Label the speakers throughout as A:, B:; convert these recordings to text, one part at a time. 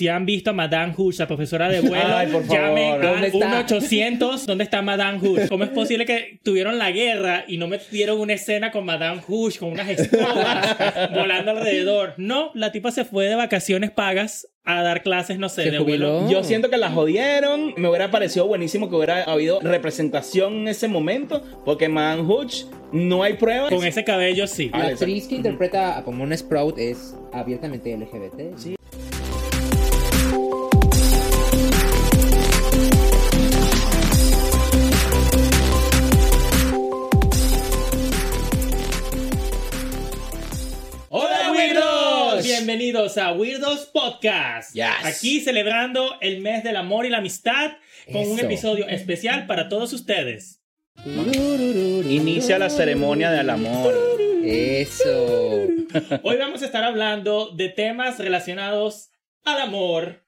A: si han visto a Madame Hush, la profesora de vuelo,
B: Ay, por favor.
A: llamen
C: ¿Dónde
A: al
C: está?
A: 1-800, ¿dónde está Madame Hush? ¿Cómo es posible que tuvieron la guerra y no me dieron una escena con Madame Hush, con unas escobas volando alrededor? No, la tipa se fue de vacaciones pagas a dar clases, no sé,
C: Se
A: de
C: jubiló.
A: vuelo.
B: Yo siento que la jodieron. Me hubiera parecido buenísimo que hubiera habido representación en ese momento. Porque Man Hooch no hay pruebas.
A: Con ese cabello, sí.
C: La actriz que interpreta a Pomona Sprout es abiertamente LGBT.
B: Sí.
A: Bienvenidos a Weirdos Podcast.
B: Yes.
A: Aquí celebrando el mes del amor y la amistad con un
C: Eso.
A: episodio especial para todos ustedes.
B: Inicia la ceremonia del amor.
C: Eso.
A: Hoy vamos a estar hablando de temas relacionados al amor,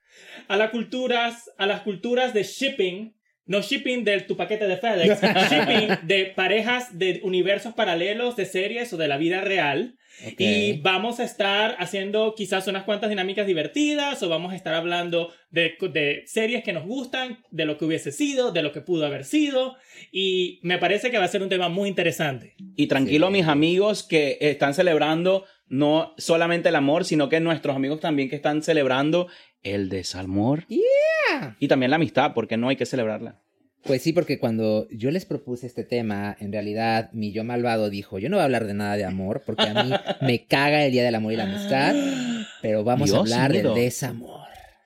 A: a las culturas, a las culturas de shipping. No shipping de tu paquete de FedEx, shipping de parejas de universos paralelos, de series o de la vida real. Y vamos a estar haciendo quizás unas cuantas dinámicas divertidas o vamos a estar hablando de, de series que nos gustan, de lo que hubiese sido, de lo que pudo haber sido. Y me parece que va a ser un tema muy interesante.
B: Y tranquilo,
C: Sí.
B: mis amigos que están celebrando no solamente el amor, sino que nuestros amigos también que están celebrando el desamor.
C: Yeah.
B: Y también la amistad, porque no hay que celebrarla.
C: Pues sí, porque cuando yo les propuse este tema, en realidad mi yo malvado dijo, yo no voy a hablar de nada de amor, porque a mí me caga el Día del Amor y la Amistad, pero vamos a hablar del desamor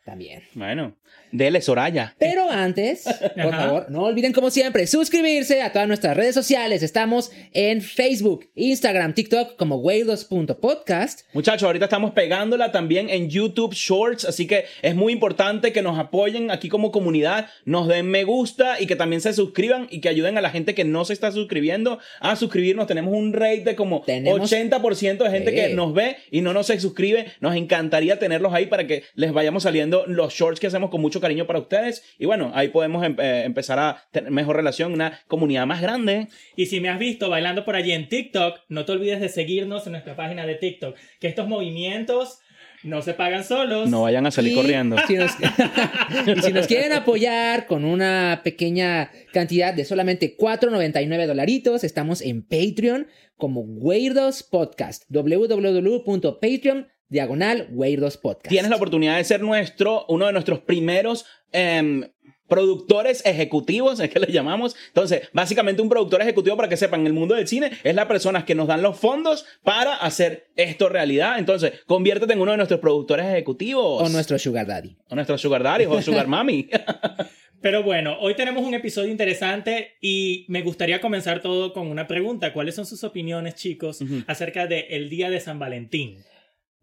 C: también.
B: Bueno, dele Soraya.
C: Pero antes, por
A: Ajá.
C: favor, no olviden como siempre suscribirse a todas nuestras redes sociales. Estamos en Facebook, Instagram, TikTok como weidos.podcast.
B: Muchachos, ahorita estamos pegándola también en YouTube Shorts, así que es muy importante que nos apoyen aquí como comunidad, nos den me gusta y que también se suscriban y que ayuden a la gente que no se está suscribiendo a suscribirnos. Tenemos un rate de como
C: Tenemos-
B: 80% de gente que nos ve y no nos se suscribe. Nos encantaría tenerlos ahí para que les vayamos saliendo los shorts que hacemos con mucho cariño para ustedes. Y bueno, ahí podemos em- eh, empezar a tener mejor relación, una comunidad más grande.
A: Y si me has visto bailando por allí en TikTok, no te olvides de seguirnos en nuestra página de TikTok, que estos movimientos no se pagan solos.
B: No vayan a salir
C: Y
B: corriendo.
C: Si nos, y si nos quieren apoyar con una pequeña cantidad de solamente 4.99 dolaritos, estamos en Patreon como Weirdos Podcast. www.patreon diagonal Weirdos Podcast.
B: tienes la oportunidad de ser nuestro, uno de nuestros primeros em, productores ejecutivos, es que le llamamos. Entonces, básicamente un productor ejecutivo, para que sepan, en el mundo del cine es la persona que nos dan los fondos para hacer esto realidad. Entonces, conviértete en uno de nuestros productores ejecutivos.
C: O nuestro Sugar Daddy.
B: O nuestros sugar daddies o sugar mami.
A: Pero bueno, hoy tenemos un episodio interesante y me gustaría comenzar todo con una pregunta. ¿Cuáles son sus opiniones, chicos, acerca del Día de San Valentín?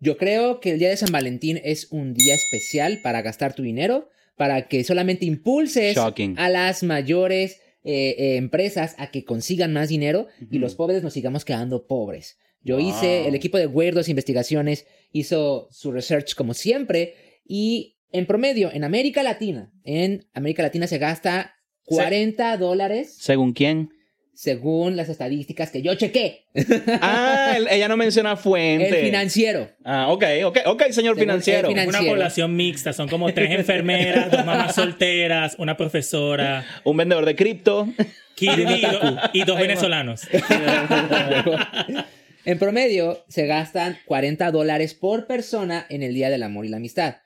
C: Yo creo que el día de San Valentín es un día especial para gastar tu dinero, para que solamente impulses
B: Shocking.
C: a las mayores eh, eh, empresas a que consigan más dinero y los pobres nos sigamos quedando pobres. Yo
B: Wow.
C: hice, el equipo de Weirdos Investigaciones hizo su research como siempre y en promedio en América Latina, en América Latina se gasta 40 dólares
B: ¿Según quién?
C: Según las estadísticas que yo chequé.
B: Ah, el- ella no menciona fuente.
C: El financiero.
B: Ah, ok, ok, ok, señor
C: Según
B: financiero.
C: el finan-
A: Una
C: Financiero.
A: población mixta, son como tres enfermeras, dos mamás solteras, una profesora
B: Un vendedor de cripto.
A: y, y- y dos venezolanos.
C: En promedio, se gastan 40 dólares por persona en el Día del Amor y la Amistad.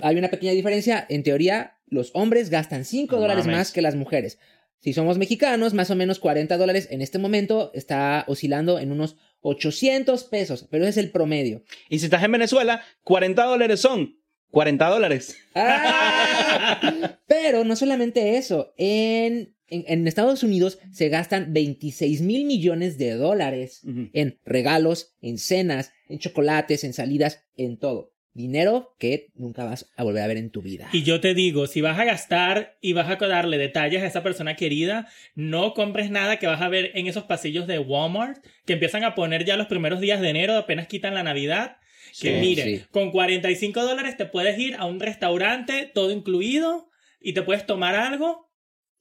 C: Hay una pequeña diferencia. En teoría, los hombres gastan 5
B: No
C: dólares más que las mujeres. Si somos mexicanos, más o menos 40 dólares en este momento está oscilando en unos 800 pesos, pero ese es el promedio.
B: Y si estás en Venezuela, 40 dólares son 40 dólares.
C: ¡Ah! Pero no solamente eso, en, en, en Estados Unidos se gastan 26 mil millones de dólares en regalos, en cenas, en chocolates, en salidas, en todo. Dinero que nunca vas a volver a ver en tu vida.
A: Y yo te digo, si vas a gastar y vas a darle detalles a esa persona querida, no compres nada que vas a ver en esos pasillos de Walmart que empiezan a poner ya los primeros días de enero, apenas quitan la Navidad. Que
B: Sí,
A: mire,
C: sí.
A: con 45 dólares te puedes ir a un restaurante, todo incluido, y te puedes tomar algo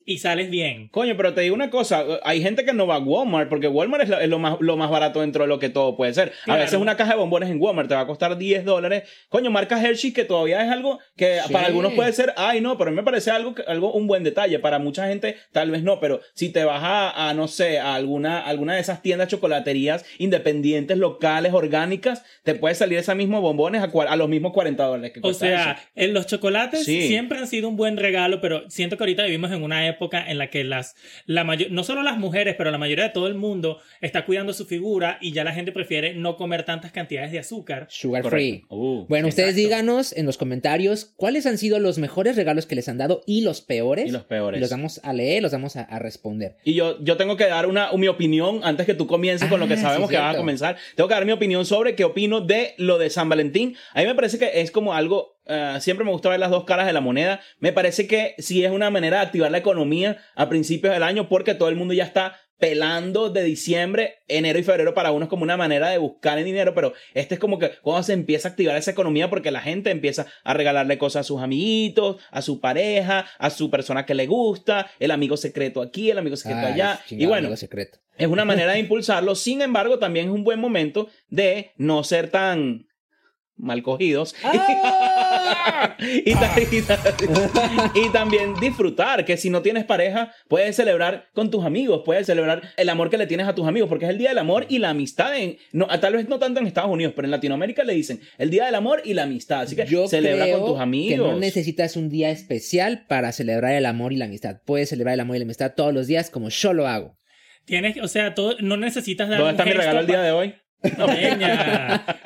A: y sales bien.
B: Coño, pero te digo una cosa, hay gente que no va a Walmart porque Walmart es lo, es lo más, lo más barato dentro de lo que todo puede ser.
A: Claro.
B: A veces una caja de bombones en Walmart te va a costar 10 dólares. Coño, marca Hershey que todavía es algo que
C: Sí.
B: para algunos puede ser, ay no, pero a mí me parece algo, algo un buen detalle. Para mucha gente tal vez no, pero si te vas a, a, no sé, a alguna, alguna de esas tiendas chocolaterías independientes, locales, orgánicas, te puede salir ese mismo bombones a, a los mismos 40 dólares que
A: O sea,
B: eso.
A: en los chocolates
B: Sí.
A: siempre han sido un buen regalo, pero siento que ahorita vivimos en una época en la que las, la mayor, no solo las mujeres, pero la mayoría de todo el mundo está cuidando su figura y ya la gente prefiere no comer tantas cantidades de azúcar.
C: Sugar
B: Correcto.
C: free.
B: Uh,
C: Bueno, ustedes
B: exacto.
C: díganos en los comentarios cuáles han sido los mejores regalos que les han dado y los peores.
B: Y los peores.
C: Y los vamos a leer, los vamos a, a responder.
B: Y yo, yo tengo que dar una, mi opinión antes que tú comiences con lo que
C: Ah, sí,
B: sabemos que vas a comenzar. Tengo que dar mi opinión sobre qué opino de lo de San Valentín. A mí me parece que es como algo, eh, siempre me gusta ver las dos caras de la moneda. Me parece que sí es una manera de activar la economía a principios del año porque todo el mundo ya está pelando de diciembre, enero y febrero para uno es como una manera de buscar el dinero, pero este es como que cuando se empieza a activar esa economía porque la gente empieza a regalarle cosas a sus amiguitos, a su pareja, a su persona que le gusta, el amigo secreto aquí, el amigo secreto
C: Ay,
B: allá.
C: chingado
B: Y bueno, es una manera de impulsarlo. Sin embargo, también es un buen momento de no ser tan mal cogidos
C: ¡Ah!
B: y, ta- y ta- y también disfrutar que si no tienes pareja puedes celebrar con tus amigos puedes celebrar el amor que le tienes a tus amigos porque es el día del amor y la amistad en, no, tal vez no tanto en Estados Unidos pero en Latinoamérica le dicen el día del amor y la amistad así que
C: Yo
B: celebra
C: creo
B: con tus amigos
C: que no necesitas un día especial para celebrar el amor y la amistad. Puedes celebrar el amor y la amistad todos los días como yo lo hago.
A: Tienes, o sea, todo, no necesitas dar
B: ¿dónde
A: un
B: está mi regalo el día de hoy?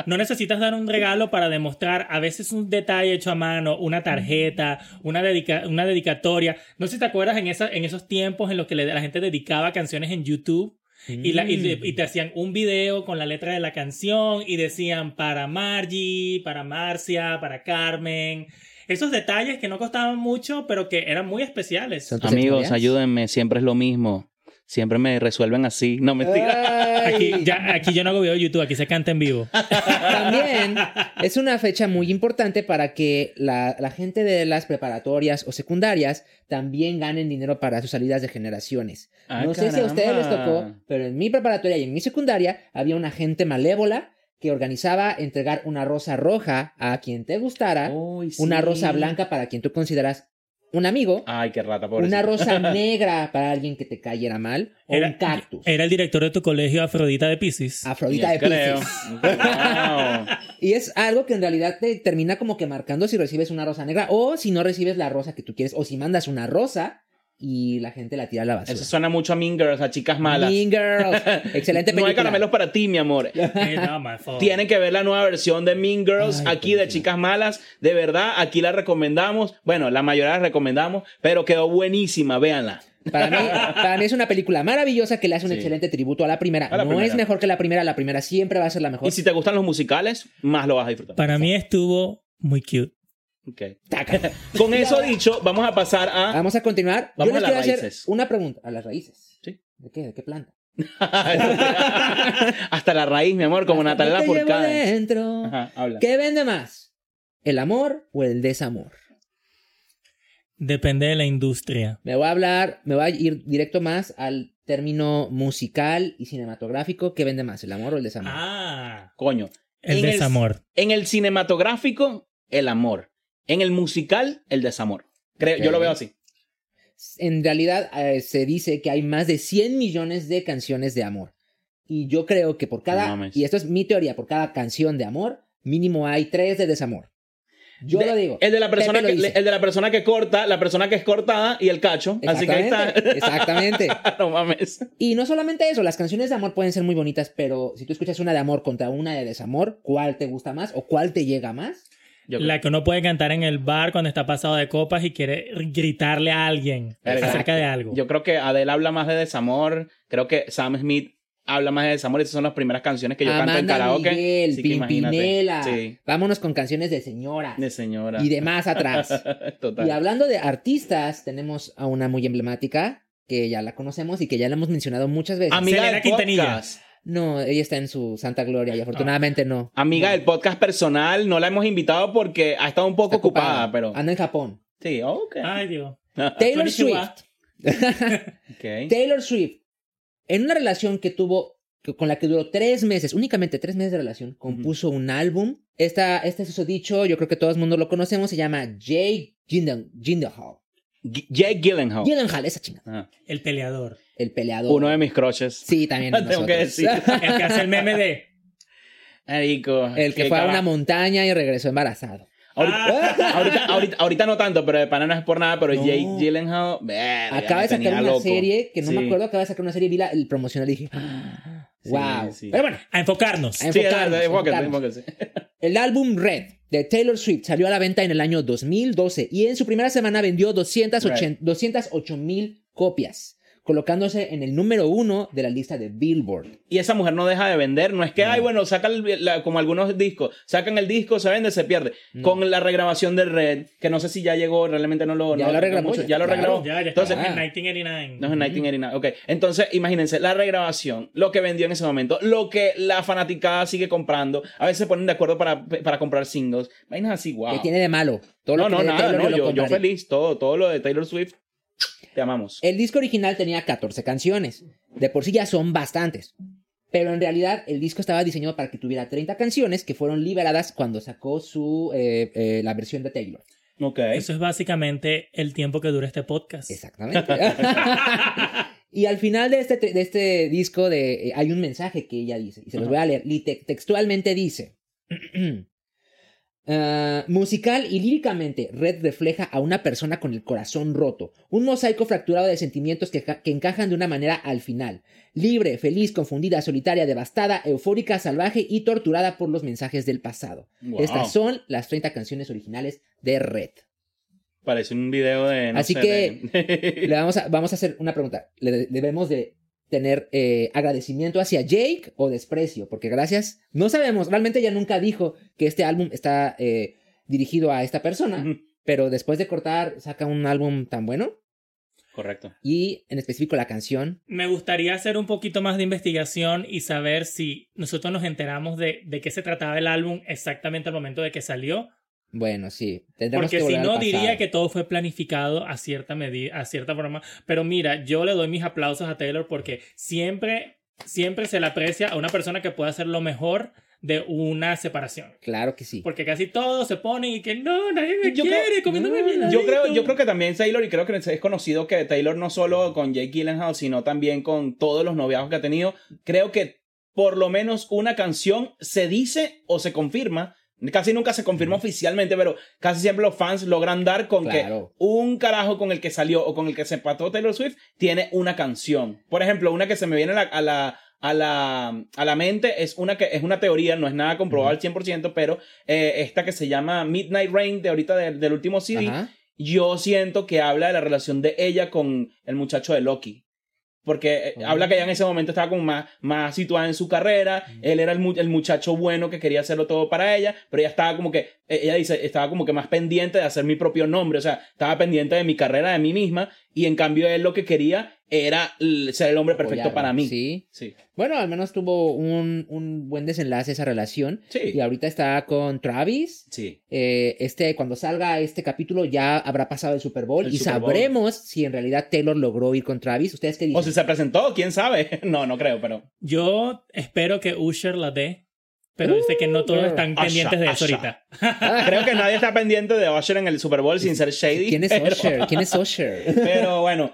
A: No necesitas dar un regalo para demostrar a veces un detalle hecho a mano, una tarjeta, una, dedica- una dedicatoria. No sé si te acuerdas en, esa, en esos tiempos en los que la gente dedicaba canciones en YouTube y, la- y te hacían un video con la letra de la canción y decían para Margie, para Marcia, para Carmen. Esos detalles que no costaban mucho, pero que eran muy especiales.
B: Amigos ayúdenme siempre es lo mismo siempre me resuelven así no mentira
C: Ay.
A: Aquí, ya, aquí yo no hago video de YouTube, aquí se canta en vivo.
C: También es una fecha muy importante para que la, la gente de las preparatorias o secundarias también ganen dinero para sus salidas de generaciones.
B: Ah,
C: no sé si a ustedes les tocó, pero en mi preparatoria y en mi secundaria había una gente malévola que organizaba entregar una rosa roja a quien te gustara,
B: sí.
C: una rosa blanca para quien tú consideras un amigo,
B: Ay, qué rata, pobrecito.
C: una rosa negra para alguien que te cayera mal, o un cactus.
A: Era el director de tu colegio Afrodita de Pisces.
C: Afrodita de
B: creo.
C: Pisces.
B: Wow.
C: Y es algo que en realidad te termina como que marcando si recibes una rosa negra o si no recibes la rosa que tú quieres o si mandas una rosa y la gente la tira a la basura.
B: Eso suena mucho a Mean Girls, a chicas malas.
C: Mean Girls. Excelente
B: No hay
C: película.
B: caramelos para ti, mi amor.
A: No, my fault.
B: Tienen que ver la nueva versión de Mean Girls
C: Ay,
B: aquí de
C: película.
B: Chicas Malas. De verdad, aquí la recomendamos. Bueno, la mayoría la recomendamos, pero quedó buenísima, véanla.
C: Para mí, para mí es una película maravillosa que le hace un
B: Sí.
C: excelente tributo a la primera.
B: A la
C: no
B: primera.
C: es mejor que la primera, la primera siempre va a ser la mejor.
B: Y si te gustan los musicales, más lo vas a disfrutar.
A: Para mí estuvo muy cute.
B: Ok.
C: Taca.
B: Con eso dicho, vamos a pasar a...
C: Vamos a continuar.
B: Vamos
C: Yo les
B: a
C: quiero
B: las
C: hacer
B: raíces.
C: una pregunta. A las raíces.
B: Sí.
C: ¿De qué? ¿De qué planta?
B: Hasta la raíz, mi amor, como
C: Hasta
B: Natalia
C: que te llevo dentro.
B: Ajá, habla.
C: ¿Qué vende más? ¿El amor o el desamor?
A: Depende de la industria.
C: Me voy a hablar, me voy a ir directo más al término musical y cinematográfico. ¿Qué vende más, el amor o el desamor?
A: Ah,
B: Coño.
A: el
B: En el-
A: desamor.
B: En el cinematográfico, el amor. En el musical, el desamor. Creo, Yo
C: Ok.
B: lo veo así.
C: En realidad eh, se dice que hay más de 100 millones de canciones de amor. Y yo creo que por cada,
B: No
C: y esto es mi teoría, por cada canción de amor, mínimo hay tres de desamor. Yo
B: De-
C: lo digo.
B: El de, la persona que, el de la persona que corta, la persona que es cortada y el cacho. Así que ahí está.
C: Exactamente, exactamente.
B: no mames.
C: Y no solamente eso, las canciones de amor pueden ser muy bonitas, pero si tú escuchas una de amor contra una de desamor, ¿cuál te gusta más o cuál te llega más?
B: Yo creo-
A: La que uno puede cantar en el bar cuando está pasado de copas y quiere gritarle a alguien
B: Exacto.
A: acerca de algo.
B: Yo creo que Adele habla más de desamor. Creo que Sam Smith habla más de desamor. Esas son las primeras canciones que yo canto en
C: Amanda
B: karaoke.
C: Miguel. Pimpinela.
B: Sí,
C: Vámonos con canciones de señora
B: de señora.
C: y de más atrás.
B: Total.
C: Y hablando de artistas, tenemos a una muy emblemática que ya la conocemos y que ya la hemos mencionado muchas veces.
B: Amiga
A: Selena
B: del
A: Quintanilla.
B: podcast.
C: No, ella está en su santa gloria y afortunadamente no.
B: Amiga del podcast personal. No la hemos invitado porque ha estado un poco
C: Está
B: ocupada, pero.
C: Anda en Japón.
B: Sí, ok.
A: Ay, Dios.
C: Taylor. Swift.
B: Ok.
C: Taylor Swift, en una relación que tuvo, que- con la que duró tres meses, únicamente tres meses de relación, compuso un álbum. Esta, este dicho, yo creo que todo el mundo lo conocemos, se llama Jake Gyllen- Gyllenhaal.
B: Jake Gyllenhaal.
C: Gyllenhaal, esa chingada.
B: Ajá.
A: El peleador.
C: El peleador.
B: Uno de mis crushes.
C: Sí, también.
B: Tengo que decir.
A: El que hace el meme de.
B: Marico,
C: El que fue a una montaña y regresó embarazado.
B: Ahorita, ahorita, ahorita, ahorita no tanto, pero de pana no es por nada, pero
C: No.
B: Jake Gyllenhaal, verga,
C: Acaba de sacar una
B: loco.
C: serie que no
B: Sí.
C: me acuerdo, acaba de sacar una serie, vi la, el promocional y dije, "Ah,
B: Sí,
C: wow.
B: sí.
C: Pero bueno,
A: A enfocarnos.
C: A
B: Sí,
C: enfocarnos,
B: enfócate,
C: enfocarnos. el álbum Red de Taylor Swift salió a la venta en el año 2012 y en su primera semana vendió 208 208 mil copias, colocándose en el número uno de la lista de Billboard.
B: Y esa mujer no deja de vender. No es que, ay, bueno, sacan el- la- como algunos discos, sacan el disco, se vende, se pierde. Con la regrabación de Red, que no sé si ya llegó, realmente no lo.
C: Ya
B: no
C: lo regrabó,
B: mucho,
C: ya,
B: ya lo
C: claro.
B: regrabó.
A: Ya, ya
B: Entonces,
A: estamos en
C: Ah.
A: 1989.
B: No es en 1989. Ok. Entonces, imagínense, la regrabación, lo que vendió en ese momento, lo que la fanaticada sigue comprando. A veces se ponen de acuerdo para, para comprar singles. Vainas así, wow.
C: ¿Qué tiene de malo? Todo
B: No,
C: que
B: no, nada,
C: Taylor
B: no.
C: yo
B: feliz. Todo, todo lo de Taylor Swift. Te amamos.
C: El disco original tenía 14 canciones. De por sí ya son bastantes. Pero en realidad el disco estaba diseñado para que tuviera 30 canciones que fueron liberadas cuando sacó su eh, eh, la versión de Taylor.
B: Ok.
A: Eso es básicamente el tiempo que dura este podcast.
C: Exactamente. y al final de este, de este disco de, eh, hay un mensaje que ella dice, y se los voy a leer. Te- textualmente dice, "Ah, musical y líricamente, Red refleja a una persona con el corazón roto, un mosaico fracturado de sentimientos que, que encajan de una manera al final, libre, feliz, confundida, solitaria, devastada, eufórica, salvaje y torturada por los mensajes del pasado.
B: Wow.
C: Estas son las 30 canciones originales de Red.
B: Parece un video de. no
C: Así
B: sé,
C: que-
B: de-
C: Le vamos a, vamos a hacer una pregunta. ¿Le de- debemos de tener eh, agradecimiento hacia Jake o desprecio? Porque gracias, no sabemos, realmente ella nunca dijo que este álbum está eh, dirigido a esta persona, pero después de cortar saca un álbum tan bueno
B: Correcto.
C: y en específico la canción.
A: Me gustaría hacer un poquito más de investigación y saber si nosotros nos enteramos de, de qué se trataba el álbum exactamente al momento de que salió.
C: Bueno, sí, tendremos
A: Porque
C: que
A: si no, diría que todo fue planificado a cierta medida, a cierta forma. Pero mira, yo le doy mis aplausos a Taylor porque siempre, siempre se le aprecia a una persona que puede hacer lo mejor de una separación.
C: Claro que sí.
A: Porque casi todos se ponen y que no, nadie me
B: Yo
A: quiere,
B: creo-
A: comiéndome
C: no,
A: mi
B: Yo creo,
A: heladito".
B: yo creo que también Taylor, y creo que es conocido que Taylor no solo con Jake Gyllenhaal, sino también con todos los noviazgos que ha tenido, creo que por lo menos una canción se dice o se confirma. Casi nunca se confirma oficialmente, pero casi siempre los fans logran dar con
C: Claro.
B: que un carajo con el que salió o con el que se empató Taylor Swift tiene una canción. Por ejemplo, una que se me viene a la, a la, a la, a la mente es una que es una teoría, no es nada comprobado al 100%, pero eh, esta que se llama Midnight Rain de ahorita del- del último CD
C: Ajá.
B: yo siento que habla de la relación de ella con el muchacho de Loki. Porque eh, habla que ella en ese momento estaba como más, más situada en su carrera. Él era el, mu- el muchacho bueno que quería hacerlo todo para ella. Pero ella estaba como que, eh, ella dice, estaba como que más pendiente de hacer mi propio nombre. O sea, estaba pendiente de mi carrera, de mí misma. Y en cambio él lo que quería era ser el hombre perfecto para mí.
C: Sí.
B: Sí.
C: Bueno, al menos tuvo un, un buen desenlace esa relación.
B: Sí.
C: Y ahorita está con Travis.
B: Sí.
C: Eh, este, cuando salga este capítulo ya habrá pasado el Super Bowl
B: El
C: y
B: Super Bowl.
C: sabremos si en realidad Taylor logró ir con Travis. ¿Ustedes qué dicen?
B: O si se presentó, quién sabe. No, no creo, pero.
A: Yo espero que Usher la dé, pero sé que no todos
C: Uh,
A: están
B: Usher,
A: pendientes de eso
B: Usher.
A: ahorita.
B: Creo que nadie está pendiente de Usher en el Super Bowl sin ser shady.
C: ¿Quién es
B: pero-
C: Usher? ¿Quién es Usher?
B: Pero bueno,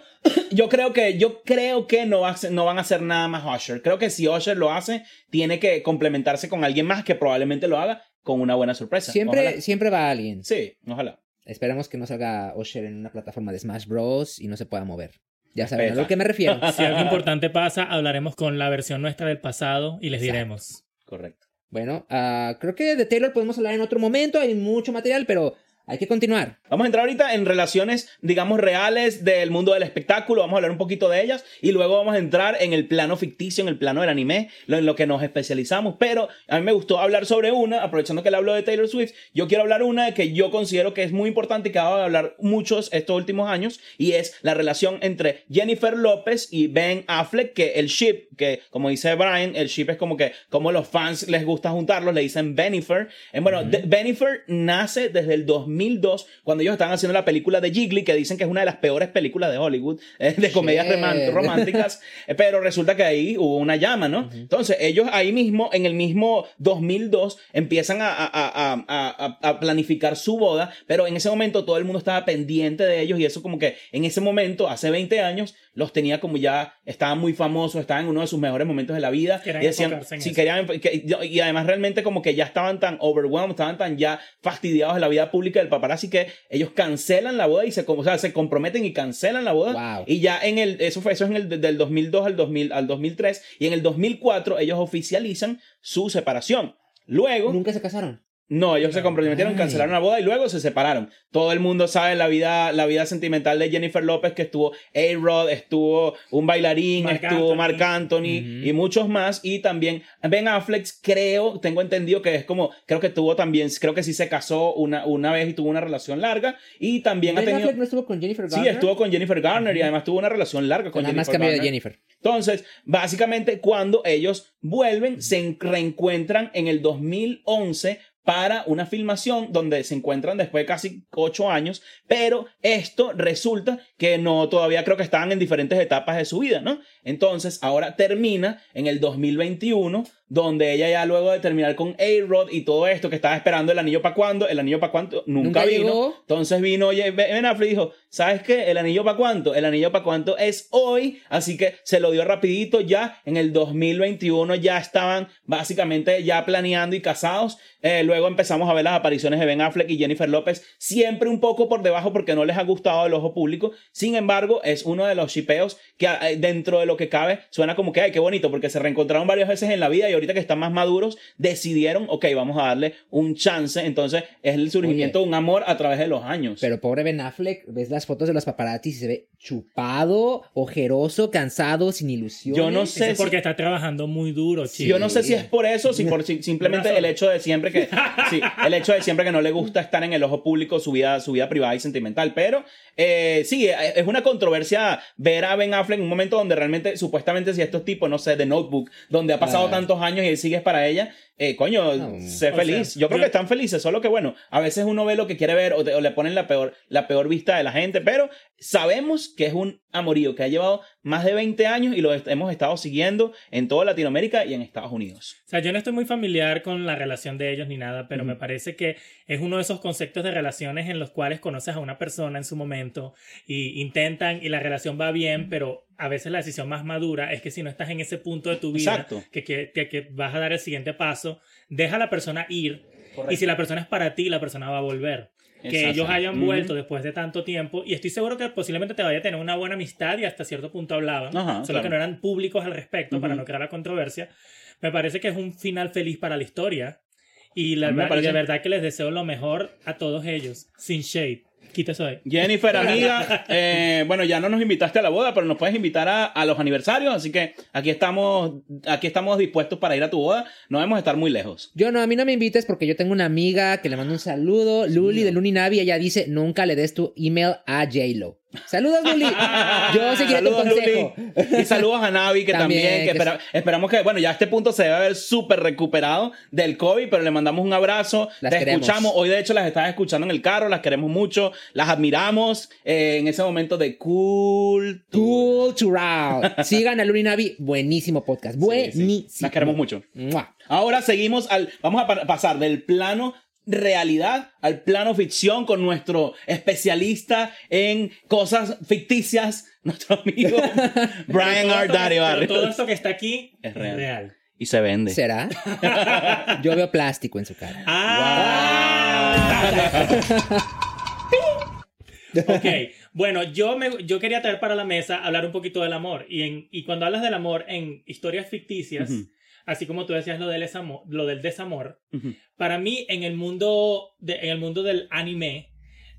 B: yo creo que, yo creo que no, ser- no van a hacer nada más Usher. Creo que si Usher lo hace, tiene que complementarse con alguien más que probablemente lo haga con una buena sorpresa.
C: siempre,
B: Ojalá.
C: siempre va alguien.
B: Sí, ojalá.
C: Esperemos que no salga Usher en una plataforma de Smash Bros. y no se pueda mover. Ya saben a lo que me refiero.
A: Si algo importante pasa, hablaremos con la versión nuestra del pasado y les
C: Exacto.
A: diremos.
B: Correcto.
C: Bueno, ah, creo que de Taylor podemos hablar en otro momento. Hay mucho material, pero hay que continuar.
B: Vamos a entrar ahorita en relaciones, digamos, reales del mundo del espectáculo. Vamos a hablar un poquito de ellas y luego vamos a entrar en el plano ficticio, en el plano del anime, en lo que nos especializamos. Pero a mí me gustó hablar sobre una, aprovechando que le hablo de Taylor Swift. Yo quiero hablar una que yo considero que es muy importante y que ha dado de hablar muchos estos últimos años y es la relación entre Jennifer López y Ben Affleck, que el ship, que como dice Brian, el ship es como que como los fans les gusta juntarlos, le dicen Benifer. Eh, bueno, Benifer nace desde el 2002, cuando ellos estaban haciendo la película de Jiggly, que dicen que es una de las peores películas de Hollywood, eh, de comedias románticas, eh, pero resulta que ahí hubo una llama, ¿no? Entonces, ellos ahí mismo, en el mismo 2002, empiezan a, a- a- a- a- a planificar su boda, pero en ese momento todo el mundo estaba pendiente de ellos y eso como que en ese momento, hace 20 años, los tenía como ya, estaban muy famosos, estaban en uno de sus mejores momentos de la vida.
A: Querían
B: y decían,
A: eso.
B: querían, que- y además realmente como que ya estaban tan overwhelmed, estaban tan ya fastidiados de la vida pública del paparazzi que ellos cancelan la boda y se, o sea, se comprometen y cancelan la boda.
C: Wow.
B: Y ya en el, eso fue, eso es en el, del 2002 al 2000, al 2003, y en el 2004 ellos oficializan su separación. Luego,
C: Nunca se casaron.
B: No, ellos se comprometieron, cancelaron la boda y luego se separaron. Todo el mundo sabe la vida, la vida sentimental de Jennifer López, que estuvo A-Rod, estuvo un bailarín,
A: Marc
B: estuvo
A: Anthony.
B: Marc Anthony y muchos más. Y también Ben Affleck, creo, tengo entendido que es como, creo que tuvo también, creo que sí se casó una, una vez y tuvo una relación larga. Y también ha
C: Ben
B: tenido...
C: Affleck no estuvo con Jennifer
B: Sí,
C: Garner.
B: estuvo con Jennifer Garner y además tuvo una relación larga con
C: Nada más
B: Jennifer
C: cambio de
B: Garner.
C: Jennifer.
B: Entonces, básicamente, cuando ellos vuelven, se en- reencuentran en el 2011 para una filmación donde se encuentran después de casi ocho años, pero esto resulta que no, todavía creo que estaban en diferentes etapas de su vida, ¿no? Entonces, ahora termina en el 2021, donde ella ya luego de terminar con A-Rod y todo esto que estaba esperando el anillo para cuándo, el anillo para cuánto, nunca,
C: Nunca
B: vino.
C: llegó.
B: Entonces vino oye, Ben Affleck y dijo, ¿sabes qué? El anillo para cuánto? El anillo para cuánto es hoy, así que se lo dio rapidito ya. En el 2021 ya estaban básicamente ya planeando y casados. Eh, luego empezamos a ver las apariciones de Ben Affleck y Jennifer López, siempre un poco por debajo porque no les ha gustado el ojo público. Sin embargo, es uno de los shipeos que eh, dentro de lo que cabe suena como que, ay, qué bonito, porque se reencontraron varias veces en la vida y ahorita que están más maduros, decidieron, ok, vamos a darle un chance. Entonces es el surgimiento de un amor a través de los años.
C: Pero pobre Ben Affleck, ves las fotos de los paparazzi y se ve chupado, ojeroso, cansado, sin ilusión.
B: Yo no
A: Eso
B: sé
A: es
B: si-
A: porque está trabajando muy duro,
B: Sí,
A: chico.
B: Yo no sé si es por eso, si por si- simplemente el hecho de siempre que sí, el hecho de siempre que no le gusta estar en el ojo público su vida su vida privada y sentimental, pero eh, sí eh, es una controversia ver a Ben Affleck en un momento donde realmente supuestamente si estos tipos no sé de Notebook donde ha pasado tantos años y él sigue para ella eh, coño
C: No.
B: sé feliz
A: sea,
B: yo creo
A: yo-
B: que están felices solo que bueno a veces uno ve lo que quiere ver o, te- o le ponen la peor la peor vista de la gente pero sabemos que es un amorío que ha llevado más de 20 años y lo est- hemos estado siguiendo en toda Latinoamérica y en Estados Unidos
A: O sea, yo no estoy muy familiar con la relación de ellos ni nada, pero me parece que es uno de esos conceptos de relaciones en los cuales conoces a una persona en su momento y intentan y la relación va bien, pero a veces la decisión más madura es que si no estás en ese punto de tu vida
B: Exacto.
A: que, que, que- que vas a dar el siguiente paso, deja a la persona ir y si la persona es para ti, la persona va a volver. Que
B: Exacto.
A: ellos hayan vuelto después de tanto tiempo y estoy seguro que posiblemente te vaya a tener una buena amistad y hasta cierto punto hablaban,
B: Ajá,
A: solo
B: claro.
A: que no eran públicos al respecto para no crear la controversia. Me parece que es un final feliz para la historia y, la,
B: mí me
A: y
B: parece-
A: de verdad que les deseo lo mejor a todos ellos, sin shade. Quita eso ahí.
B: Jennifer, amiga, eh, bueno, ya no nos invitaste a la boda, pero nos puedes invitar a, a los aniversarios, así que aquí estamos, aquí estamos dispuestos para ir a tu boda. No debemos estar muy lejos.
C: Yo no, a mí no me invites porque yo tengo una amiga que le mando un saludo, Luli de Luni Navi, ella dice, nunca le des tu email a JLo. Saludos, Luli. Yo seguiré tu
B: Saludos,
C: consejo.
B: Luli. Y saludos a Navi, que también,
C: También,
B: que
C: que
B: espera- esperamos que, bueno, ya a este punto se debe haber súper recuperado del COVID, pero le mandamos un abrazo.
C: Las
B: Te
C: queremos.
B: escuchamos. Hoy, de hecho, las estás escuchando en el carro, las queremos mucho, las admiramos eh, en ese momento de cool.
C: Cultural. Sigan a Luni Navi, buenísimo podcast. Buenísimo.
B: Las queremos mucho.
C: Mua.
B: Ahora seguimos al. Vamos a pa- pasar del plano realidad al plano ficción con nuestro especialista en cosas ficticias, nuestro amigo Brian R. Daddy.
A: Todo esto que está aquí
B: Es
A: es
B: real.
A: real.
B: Y se vende.
C: ¿Será? Yo veo plástico en su cara.
A: Ah. ok, bueno, yo, me, yo quería traer para la mesa hablar un poquito del amor. Y, en, y cuando hablas del amor en historias ficticias. Así como tú decías lo del, desamor, lo del desamor, para mí en el, mundo de- en el mundo del anime,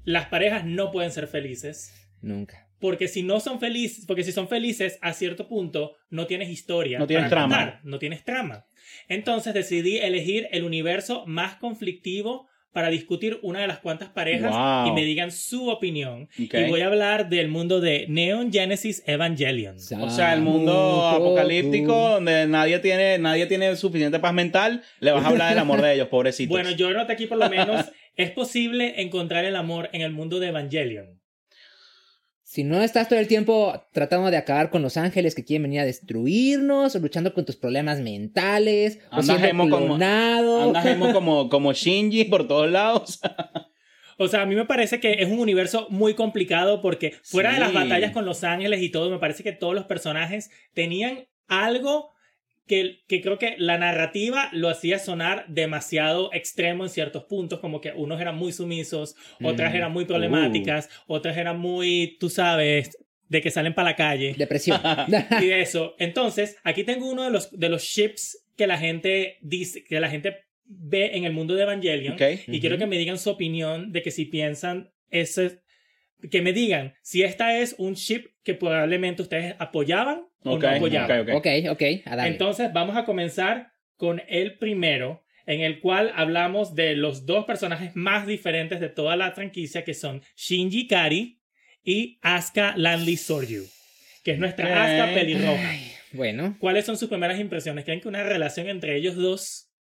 A: las parejas no pueden ser felices.
C: Nunca.
A: Porque si no son felices, porque si son felices a cierto punto, no tienes historia.
B: No tienes trama.
A: contar, no tienes trama. Entonces decidí elegir el universo más conflictivo para discutir una de las cuantas parejas
B: Wow.
A: y me digan su opinión.
B: Ok.
A: Y voy a hablar del mundo de Neon Genesis Evangelion.
B: O sea, el mundo apocalíptico donde nadie tiene, nadie tiene suficiente paz mental, le vas a hablar del amor de ellos, pobrecitos.
A: Bueno, yo noté aquí por lo menos, es posible encontrar el amor en el mundo de Evangelion.
C: Si no estás todo el tiempo tratando de acabar con los ángeles que quieren venir a destruirnos, o luchando con tus problemas mentales, o
B: Andas
C: siendo
B: como-
C: clonado.
B: Andas emo como, como Shinji por todos lados.
A: O sea, a mí me parece que es un universo muy complicado porque fuera de las batallas con los ángeles y todo, me parece que todos los personajes tenían algo que, que creo que la narrativa lo hacía sonar demasiado extremo en ciertos puntos, como que unos eran muy sumisos, otras
B: Mm.
A: eran muy problemáticas,
B: Uh.
A: otras eran muy, tú sabes, de que salen para la calle.
C: Depresión.
A: y de eso. Entonces, aquí tengo uno de los, de los ships que la gente dice, que la gente ve en el mundo de Evangelion. Y quiero que me digan su opinión de que si piensan ese, que me digan si esta es un ship que probablemente ustedes apoyaban
B: Ok,
A: no
B: ok, ok.
C: ok, ok, a darle.
A: Entonces, vamos a comenzar con el primero, en el cual hablamos de los dos personajes más diferentes de toda la franquicia, que son Shinji Kari y Asuka Landly Soryu, que es nuestra
B: Ok.
A: Asuka pelirroja.
C: Ay, bueno,
A: ¿Cuáles son sus primeras impresiones? ¿Creen que una relación entre ellos dos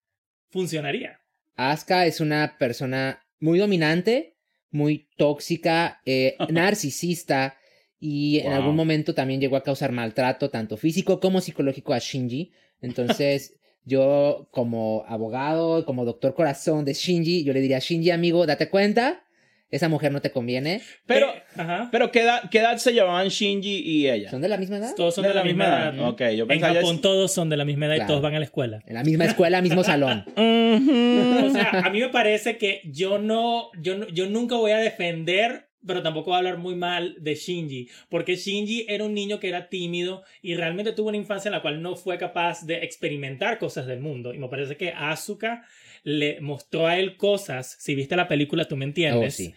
A: funcionaría?
C: Asuka es una persona muy dominante, muy tóxica, eh, narcisista y en
B: Wow.
C: algún momento también llegó a causar maltrato tanto físico como psicológico a Shinji. Entonces, yo como abogado, como doctor corazón de Shinji, yo le diría, Shinji amigo, date cuenta, esa mujer no te conviene.
B: Pero,
A: Eh, ajá.
B: pero ¿qué edad, ¿qué edad se llevaban Shinji y ella?
C: ¿Son de la misma edad?
A: Todos son de, la, misma edad.
B: Ok, yo
A: En
B: pensaba
A: Japón todos son de la misma edad y todos van a la escuela.
C: En la misma escuela, mismo salón.
A: O sea, a mí me parece que yo no, yo no- yo nunca voy a defender, pero tampoco voy a hablar muy mal de Shinji, porque Shinji era un niño que era tímido y realmente tuvo una infancia en la cual no fue capaz de experimentar cosas del mundo. Y me parece que Asuka le mostró a él cosas, si viste la película tú me
C: Oh,
A: entiendes,
C: sí.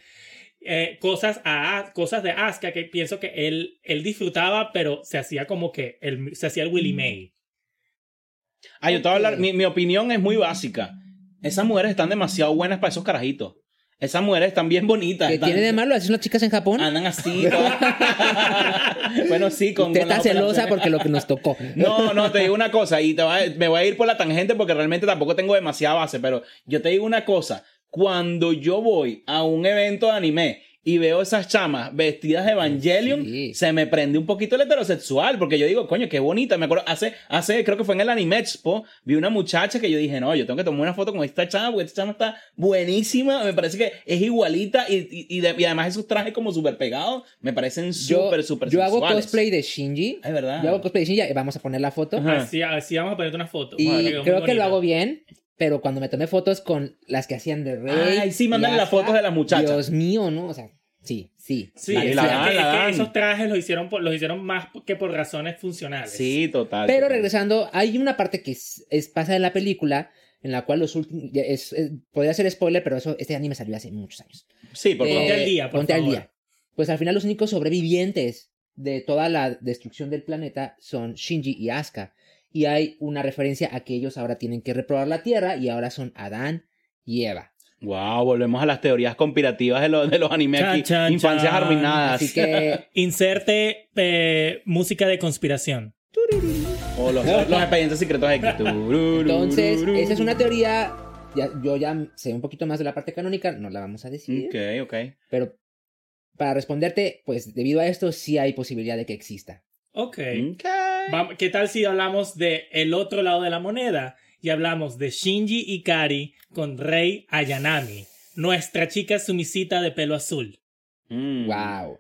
A: eh, cosas, a, cosas de Asuka que pienso que él, él disfrutaba, pero se hacía como que él, se hacía el Willie May.
B: Ah, yo te voy a hablar, mi, mi opinión es muy básica. Esas mujeres están demasiado buenas para esos carajitos. Esas mujeres están bien bonitas.
C: ¿Qué
B: están-
C: tiene de malo? ¿Así son las chicas en Japón?
B: Andan así. todas- bueno, sí, con.
C: Usted
B: con
C: está celosa porque lo que nos tocó.
B: No, no, te digo una cosa y te voy a- me voy a ir por la tangente porque realmente tampoco tengo demasiada base, pero yo te digo una cosa, cuando yo voy a un evento de anime y veo esas chamas vestidas de Evangelion,
C: Sí.
B: se me prende un poquito el heterosexual porque yo digo, coño, qué bonita, me acuerdo, hace, hace, creo que fue en el Anime Expo, vi una muchacha que yo dije, no, yo tengo que tomar una foto con esta chama porque esta chama está buenísima, me parece que es igualita y, y, y de- y además esos trajes como súper pegados, me parecen
C: Yo,
B: súper, súper
C: yo hago
B: sensuales.
C: cosplay de Shinji.
B: Es verdad.
C: Yo hago cosplay de Shinji. Vamos a poner la foto.
A: Así, así vamos a ponerte una foto.
C: Y
A: muy
C: creo que lo hago bien. Pero cuando me tomé fotos con las que hacían de Rey.
B: Ay, sí,
C: y
B: mándale las fotos de las muchachas.
C: Dios mío, ¿no? O sea, sí, sí.
A: Sí,
B: Vale, la
A: que-
B: dan,
A: es
B: la
A: que esos trajes los hicieron, por- los hicieron más que por razones funcionales.
B: Sí, total.
C: Pero
B: total.
C: regresando, hay una parte que es, es- pasa en la película en la cual los últimos. Es, es- podría ser spoiler, pero eso, este anime salió hace muchos años.
B: Sí, porque
A: Ponte al día, por
C: ponte
A: favor.
C: al día. Pues al final los únicos sobrevivientes de toda la destrucción del planeta son Shinji y Asuka. Y hay una referencia a que ellos ahora tienen que reprobar la Tierra y ahora son Adán y Eva.
B: Wow, volvemos a las teorías conspirativas de los, de los animes
A: Chan,
B: aquí.
A: chan,
B: Infancias
A: chan.
B: arruinadas.
C: Así que
A: Inserte eh, música de conspiración.
B: O los, los expedientes secretos X.
C: entonces, esa es una teoría. ya- yo ya sé un poquito más de la parte canónica, no la vamos a decir.
B: Ok, ok.
C: Pero para responderte, pues debido a esto sí hay posibilidad de que exista.
A: Ok.
B: Ok.
A: Va- ¿Qué tal si hablamos de el otro lado de la moneda y hablamos de Shinji Ikari con Rei Ayanami, nuestra chica sumisita de pelo azul?
B: Mm.
C: Wow.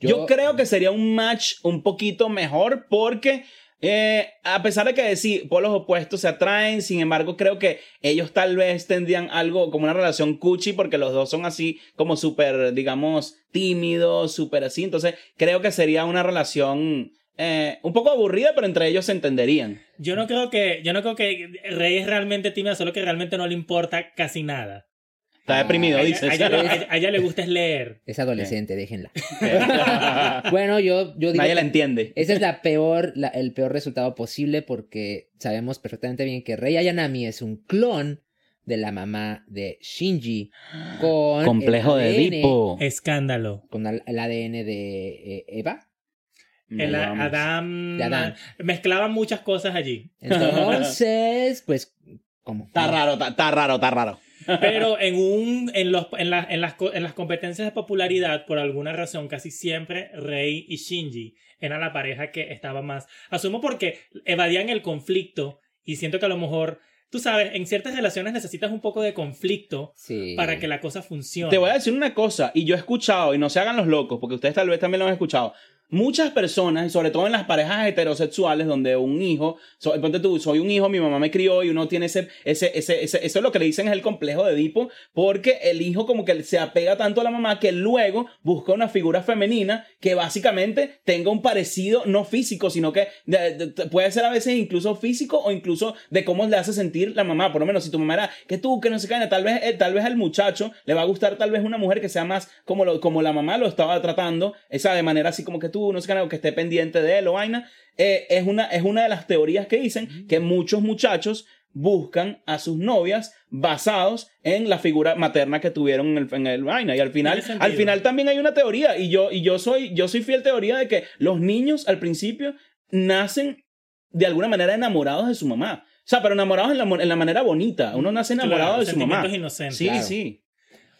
B: Yo, creo que sería un match un poquito mejor porque eh, a pesar de que sí, polos opuestos se atraen, sin embargo creo que ellos tal vez tendrían algo como una relación cuchi porque los dos son así como súper, digamos, tímidos, súper así. Entonces creo que sería una relación eh, un poco aburrida, pero entre ellos se entenderían.
A: Yo no creo que, yo no creo que Rei es realmente tímida, solo que realmente no le importa casi nada.
B: Está
C: Ah,
B: deprimido,
A: A ella,
B: dices.
A: a ella le- a ella le gusta es leer.
C: Es adolescente, déjenla. Bueno, yo, yo digo
B: Nadie la entiende.
C: ese es la peor, la- el peor resultado posible porque sabemos perfectamente bien que Rei Ayanami es un clon de la mamá de Shinji con
B: Complejo
C: el
B: de Edipo.
A: Escándalo.
C: con el el ADN de eh, Eva.
A: El. Adam,
C: De Adán.
A: Mezclaban muchas cosas allí.
C: Entonces, pues, ¿cómo?
B: Está raro, está, está raro, está raro.
A: Pero en un en los en, la- en las en las competencias de popularidad por alguna razón casi siempre Rei y Shinji eran la pareja que estaba más asumo porque evadían el conflicto y siento que a lo mejor tú sabes en ciertas relaciones necesitas un poco de conflicto
C: Sí.
A: para que la cosa funcione.
B: Te voy a decir una cosa, y yo he escuchado, y no se hagan los locos, porque ustedes tal vez también lo han escuchado. Muchas personas, sobre todo en las parejas heterosexuales, donde un hijo, so- ponte tú, soy un hijo, mi mamá me crió y uno tiene ese, ese, ese, ese- eso es lo que le dicen es el complejo de Edipo, porque el hijo como que se apega tanto a la mamá que luego busca una figura femenina que básicamente tenga un parecido, no físico, sino que de- de- de- puede ser a veces incluso físico o incluso de cómo le hace sentir la mamá. Por lo menos si tu mamá era que tú, que no se cae, tal vez, eh, tal vez al muchacho le va a gustar tal vez una mujer que sea más como, lo, como la mamá lo estaba tratando, esa de manera así como que tú, no sé qué, o que esté pendiente de él o vaina. Eh, es, una, es una de las teorías que dicen que muchos muchachos buscan a sus novias basados en la figura materna que tuvieron en el, en el vaina y al final al final también hay una teoría y yo y yo soy yo soy fiel teoría de que los niños al principio nacen de alguna manera enamorados de su mamá o sea pero enamorados en la, en la manera bonita uno nace enamorado
A: Claro,
B: de su mamá
A: inocentes.
B: sí
C: Claro.
B: sí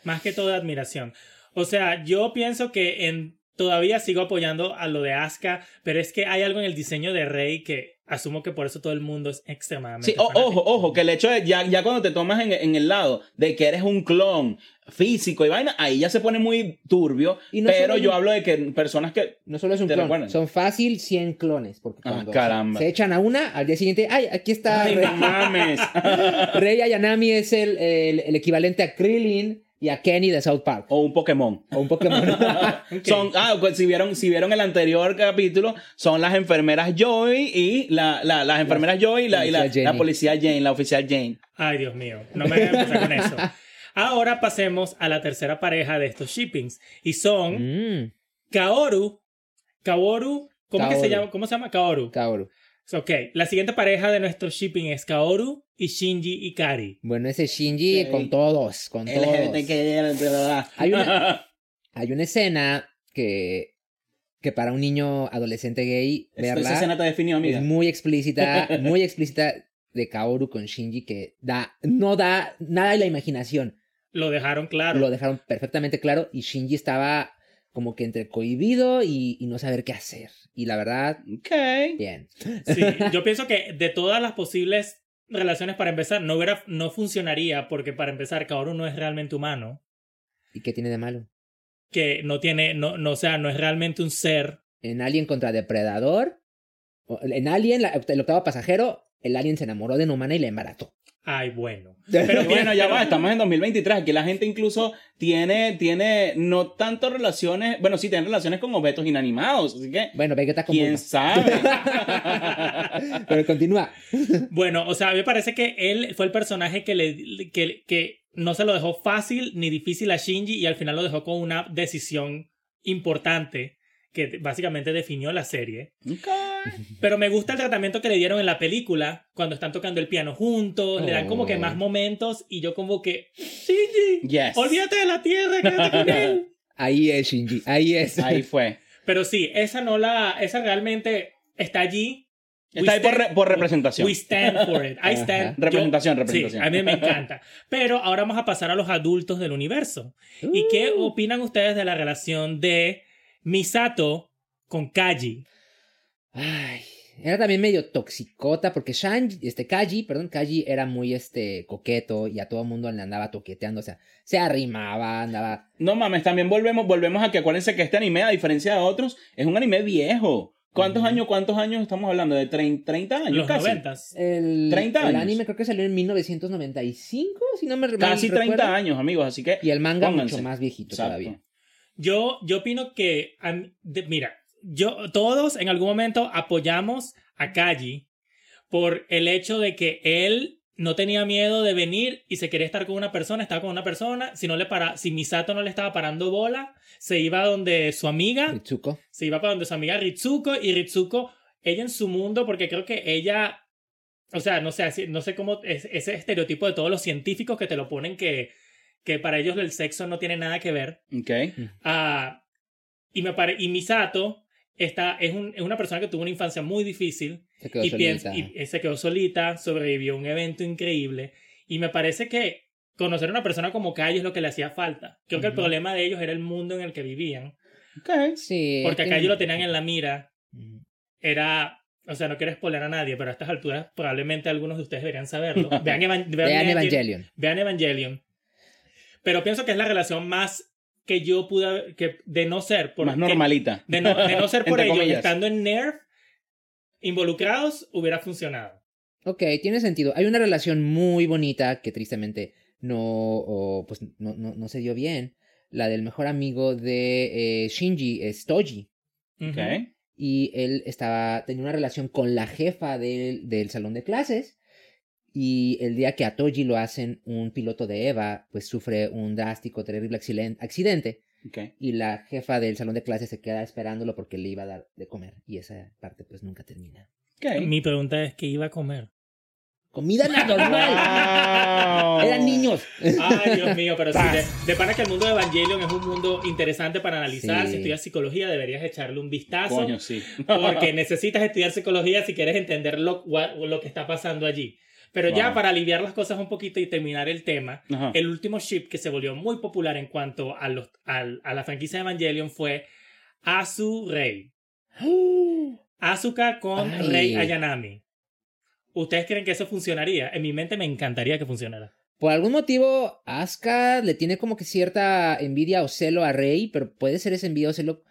A: Más que todo admiración. O sea, yo pienso que en todavía sigo apoyando a lo de Asuka, pero es que hay algo en el diseño de Rey que asumo que por eso todo el mundo es extremadamente
B: Sí, o- ojo, ojo, que el hecho de ya, ya cuando te tomas en, en el lado de que eres un clon físico y vaina, ahí ya se pone muy turbio.
C: Y no
B: pero yo hablo de que personas que.
C: No solo es un
B: ¿Te
C: clon, son fácil 100 clones. Porque
B: Ah,
C: cuando
B: caramba.
C: se echan a una, al día siguiente, ¡ay, aquí está
B: Ay,
C: Rey!
B: no mames.
C: Rey Ayanami es el, el, el equivalente a Krillin y a Kenny de South Park.
B: o un Pokémon.
C: O un Pokémon.
A: Ok.
B: Son, ah, pues si vieron, si vieron el anterior capítulo, son las enfermeras Joy y la, la- las enfermeras Joy y la, y la,
C: Policía
B: la
C: Jenny.
B: policía Jane, la oficial Jane.
A: Ay, Dios mío, no me voy a empezar con eso. Ahora pasemos a la tercera pareja de estos shippings y son
C: Mm,
A: Kaoru, Kaoru, ¿cómo que se llama? ¿Cómo se llama? Kaoru.
C: Kaoru.
A: Ok, la siguiente pareja de nuestro shipping es Kaoru y Shinji Ikari.
C: Bueno, ese Shinji
B: Sí.
C: con todos, con todos. Hay una, hay una escena que, que para un niño adolescente gay,
B: Esa
C: verla,
B: escena te definió, amiga.
C: es muy explícita, muy explícita de Kaoru con Shinji que da, no da nada de la imaginación.
A: Lo dejaron claro.
C: Lo dejaron perfectamente claro y Shinji estaba como que entre cohibido y, y no saber qué hacer. Y la verdad,
B: Ok.
C: bien.
A: Sí, yo pienso que de todas las posibles relaciones para empezar, no, hubiera, no funcionaría porque para empezar, Kaoru no es realmente humano,
C: ¿Y qué tiene de malo?
A: que no tiene, no, no, o sea, no es realmente un ser.
C: En Alien contra Depredador, en Alien, la- el octavo pasajero, el alien se enamoró de una humana y la embarató.
A: Ay, bueno.
B: Pero bueno, ya va, estamos en 2023. Aquí la gente incluso tiene, tiene no tanto relaciones, bueno, sí, tiene relaciones con objetos inanimados, así que,
C: Bueno, Vegeta con
B: quién sabe.
C: Pero continúa.
A: Bueno, o sea, a mí me parece que él fue el personaje que, le, que, que no se lo dejó fácil ni difícil a Shinji y al final lo dejó con una decisión importante que básicamente definió la serie.
B: Ok.
A: Pero me gusta el tratamiento que le dieron en la película cuando están tocando el piano juntos, le dan como que
C: Oh.
A: más momentos y yo como que, Shinji,
B: Yes.
A: olvídate de la tierra, quédate con él.
C: Ahí es Shinji, ahí es.
B: Ahí fue.
A: Pero sí, esa no la, esa realmente está allí.
B: Está ahí por, re- por
A: We
B: representación.
A: stand for it. I stand.
B: Representación,
A: Yo-
B: representación.
A: Sí, a mí me encanta. Pero ahora vamos a pasar a los adultos del universo. ¿Y qué
C: Uh.
A: opinan ustedes de la relación de Misato con Kaji?
C: Ay, era también medio toxicota porque Shanji, este Kaji, perdón, Kaji era muy este coqueto y a todo mundo le andaba toqueteando, o sea, se arrimaba, andaba
B: No mames, también volvemos, volvemos a que acuérdense que este anime, a diferencia de otros, es un anime viejo. ¿Cuántos años, cuántos años estamos hablando? ¿De 30, 30 años
A: Los
B: casi?
C: el
B: 30
C: el
B: años.
C: anime creo que salió en 1995, si no me mal
B: Casi 30
C: recuerdo.
B: años, amigos, así que...
C: Y el manga
B: Pónganse.
C: mucho más viejito
B: Exacto.
C: todavía.
A: Yo, yo opino que, de- mira, yo, todos en algún momento apoyamos a Kaji por el hecho de que él no tenía miedo de venir y se quería estar con una persona, estaba con una persona, si no le para, si Misato no le estaba parando bola, se iba donde su amiga,
C: Mitsuko.
A: se iba para donde su amiga Ritsuko y Ritsuko, ella en su mundo, porque creo que ella o sea, no sé, no sé cómo, es, ese estereotipo de todos los científicos que te lo ponen que, que para ellos el sexo no tiene nada que ver.
B: Ok.
A: Ah, y, me pare, y Misato está, es, un- es una persona que tuvo una infancia muy difícil
C: Se quedó
A: y,
C: solita.
A: piensa, y eh, se quedó solita, sobrevivió a un evento increíble. Y me parece que conocer a una persona como Kai es lo que le hacía falta. Creo que el problema de ellos era el mundo en el que vivían.
B: Ok.
C: Sí.
A: Porque ellos lo tenían en la mira. Era. O sea, no quiero spoiler a nadie, pero a estas alturas probablemente algunos de ustedes deberían saberlo. Vean, Evan- vean
C: Vean
A: Evangel-
C: Evangelion.
A: Vean Evangelion. Pero pienso que es la relación más que yo pude haber- que de no ser por
B: Más normalita.
A: de no, de no ser por ellos
B: comillas.
A: estando en Nerf involucrados hubiera funcionado.
C: Ok, tiene sentido. Hay una relación muy bonita que tristemente no, o, pues, no, no, no se dio bien. La del mejor amigo de eh, Shinji es Toji.
A: Ujú.
B: Ok.
C: Y él estaba, tenía una relación con la jefa del, del salón de clases. Y el día que a Toji lo hacen un piloto de Eva, pues sufre un drástico, terrible accident- accidente.
B: Ok.
C: Y la jefa del salón de clases se queda esperándolo porque le iba a dar de comer. Y esa parte pues nunca termina.
B: Ok.
A: Mi pregunta es qué iba a comer.
C: Comida normal.
B: Wow.
C: Eran niños.
A: Ay, Dios mío, pero sí, de, de pana que el mundo de Evangelion es un mundo interesante para analizar.
C: Sí.
A: Si estudias psicología, deberías echarle un vistazo.
B: Coño, sí.
A: Porque necesitas estudiar psicología si quieres entender lo, lo que está pasando allí. Pero ya para aliviar las cosas un poquito y terminar el tema,
B: Ajá.
A: el último ship que se volvió muy popular en cuanto a, los, a la franquicia de Evangelion fue Azu Rei. Asuka con
C: Ay.
A: Rei Ayanami. ¿Ustedes creen que eso funcionaría? En mi mente me encantaría que funcionara.
C: Por algún motivo, Asuka le tiene como que cierta envidia o celo a Rey, pero puede ser ese envidia o celo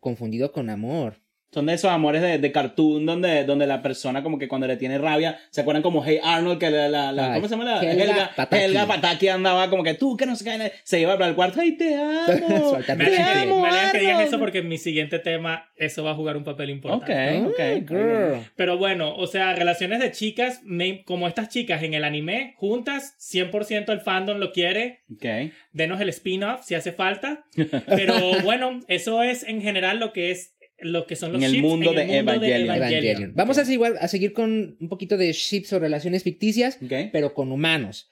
C: confundido con amor.
B: Son de esos amores de, de cartoon donde, donde la persona como que cuando le tiene rabia, ¿se acuerdan como Hey Arnold que la, la, la-
C: Ay,
B: ¿cómo se llama la?
C: Helga
B: Helga,
C: Pataki.
B: Helga Pataki andaba como que tú que no sé qué, se iba para el cuarto, ¡ay te amo!
A: Me
B: ¡Te
A: alegra que,
B: amo,
A: me alegra que digas
B: Arnold!
A: eso porque en mi siguiente tema eso va a jugar un papel
B: Ok,
A: importante.
B: ok.
C: Ah, girl.
A: Pero bueno, o sea, relaciones de chicas, me- como estas chicas en el anime, juntas, 100% el fandom lo quiere.
B: Ok.
A: Denos el spin-off si hace falta. Pero bueno, eso es en general lo que es lo que son los
B: En el
A: ships
B: mundo de Evangelion.
C: Evangelion. Vamos a seguir, a seguir con un poquito de ships o relaciones ficticias, pero con humanos.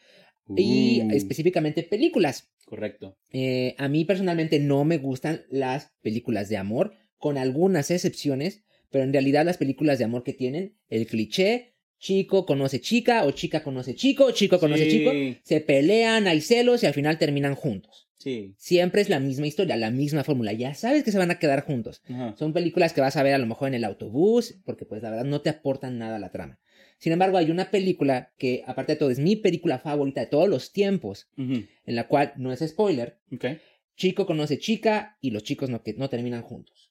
C: Y
B: Uh,
C: específicamente películas.
B: Correcto.
C: Eh, a mí personalmente no me gustan las películas de amor, con algunas excepciones, pero en realidad las películas de amor que tienen el cliché, chico conoce chica o chica conoce chico, chico conoce
B: Sí.
C: chico, se pelean, hay celos y al final terminan juntos.
B: Sí.
C: Siempre es la misma historia, la misma fórmula, ya sabes que se van a quedar juntos.
B: Ajá.
C: Son películas que vas a ver a lo mejor en el autobús, porque pues la verdad no te aportan nada a la trama. Sin embargo, hay una película que, aparte de todo, es mi película favorita de todos los tiempos, en la cual no es spoiler, chico conoce chica y los chicos no, que no terminan juntos.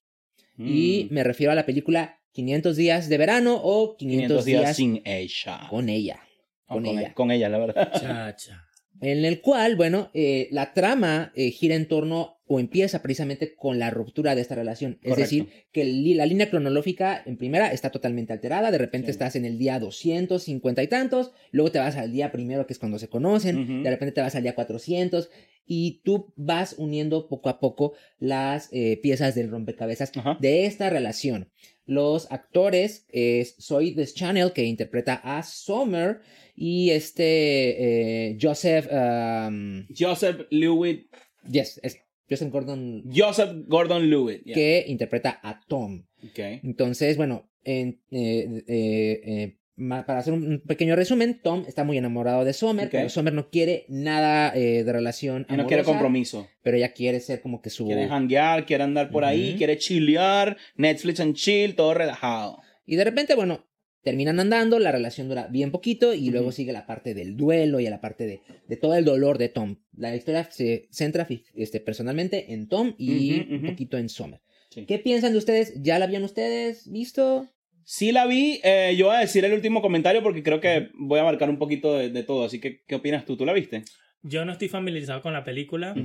B: Mm.
C: Y me refiero a la película 500 días de verano o 500,
B: 500 días,
C: días,
B: sin ella.
C: con ella. Con ella.
B: e- Con ella, la verdad.
A: Chacha.
C: En el cual, bueno, eh, la trama eh, gira en torno o empieza precisamente con la ruptura de esta relación. Es decir, que la línea cronológica en primera está totalmente alterada, de repente
B: Sí.
C: estás en el día 250 y tantos, luego te vas al día primero que es cuando se conocen, de repente te vas al día 400 y tú vas uniendo poco a poco las eh, piezas del rompecabezas
B: Ajá.
C: de esta relación. Los actores es Soy This Channel, que interpreta a Summer, y este eh, Joseph. um,
B: Joseph Lewitt.
C: yes, es Joseph Gordon,
B: Joseph Gordon Lewitt. yeah.
C: que interpreta a Tom.
B: Ok.
C: Entonces, bueno, en, eh, eh, eh, para hacer un pequeño resumen, Tom está muy enamorado de Summer, pero Summer no quiere nada eh, de relación
B: Y no quiere compromiso.
C: pero ella quiere ser como que su...
B: Quiere janguear, quiere andar por ahí, quiere chilear, Netflix and chill, todo relajado.
C: Y de repente, bueno, terminan andando, la relación dura bien poquito y luego sigue la parte del duelo y la parte de, de todo el dolor de Tom. La historia se centra este, personalmente en Tom y un poquito en Summer.
B: Sí.
C: ¿Qué piensan de ustedes? ¿Ya la habían ustedes visto?
B: Sí la vi, eh, yo voy a decir el último comentario porque creo que voy a abarcar un poquito de, de todo, así que ¿qué opinas tú? ¿Tú la viste?
A: Yo no estoy familiarizado con la película,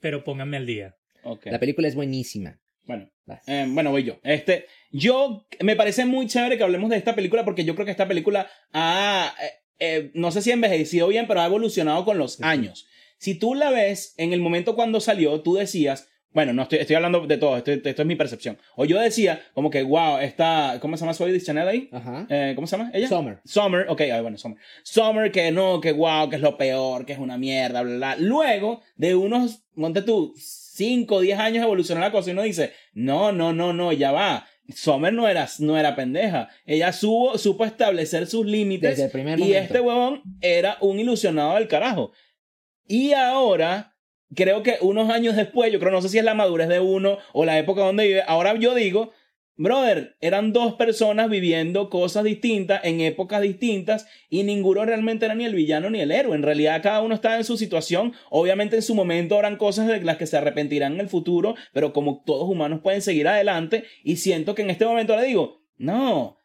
A: pero pónganme al día.
C: La película es buenísima.
B: Bueno, eh, bueno, voy yo. Este, yo, me parece muy chévere que hablemos de esta película porque yo creo que esta película ha, eh, eh, no sé si ha envejecido bien, pero ha evolucionado con los años. Si tú la ves en el momento cuando salió, tú decías, Bueno, no estoy, estoy hablando de todo, esto, esto es mi percepción. O yo decía, como que, wow, esta. ¿Cómo se llama Soy Chanel ahí?
C: Ajá.
B: Eh, ¿Cómo se llama ella?
C: Summer.
B: Summer, ok, ah, bueno, Summer. Summer, que no, que wow, que es lo peor, que es una mierda, bla, bla. Luego de unos, monte tú, 5 o 10 años evolucionó la cosa y uno dice, no, no, no, no, ya va. Summer no era, no era pendeja. Ella supo, supo establecer sus límites.
C: Desde el primer
B: y
C: momento.
B: este huevón era un ilusionado del carajo. Y ahora, creo que unos años después, yo creo, no sé si es la madurez de uno o la época donde vive, ahora yo digo, brother, eran dos personas viviendo cosas distintas en épocas distintas y ninguno realmente era ni el villano ni el héroe. En realidad cada uno estaba en su situación. Obviamente en su momento habrán cosas de las que se arrepentirán en el futuro, pero como todos humanos pueden seguir adelante y siento que en este momento le digo, no,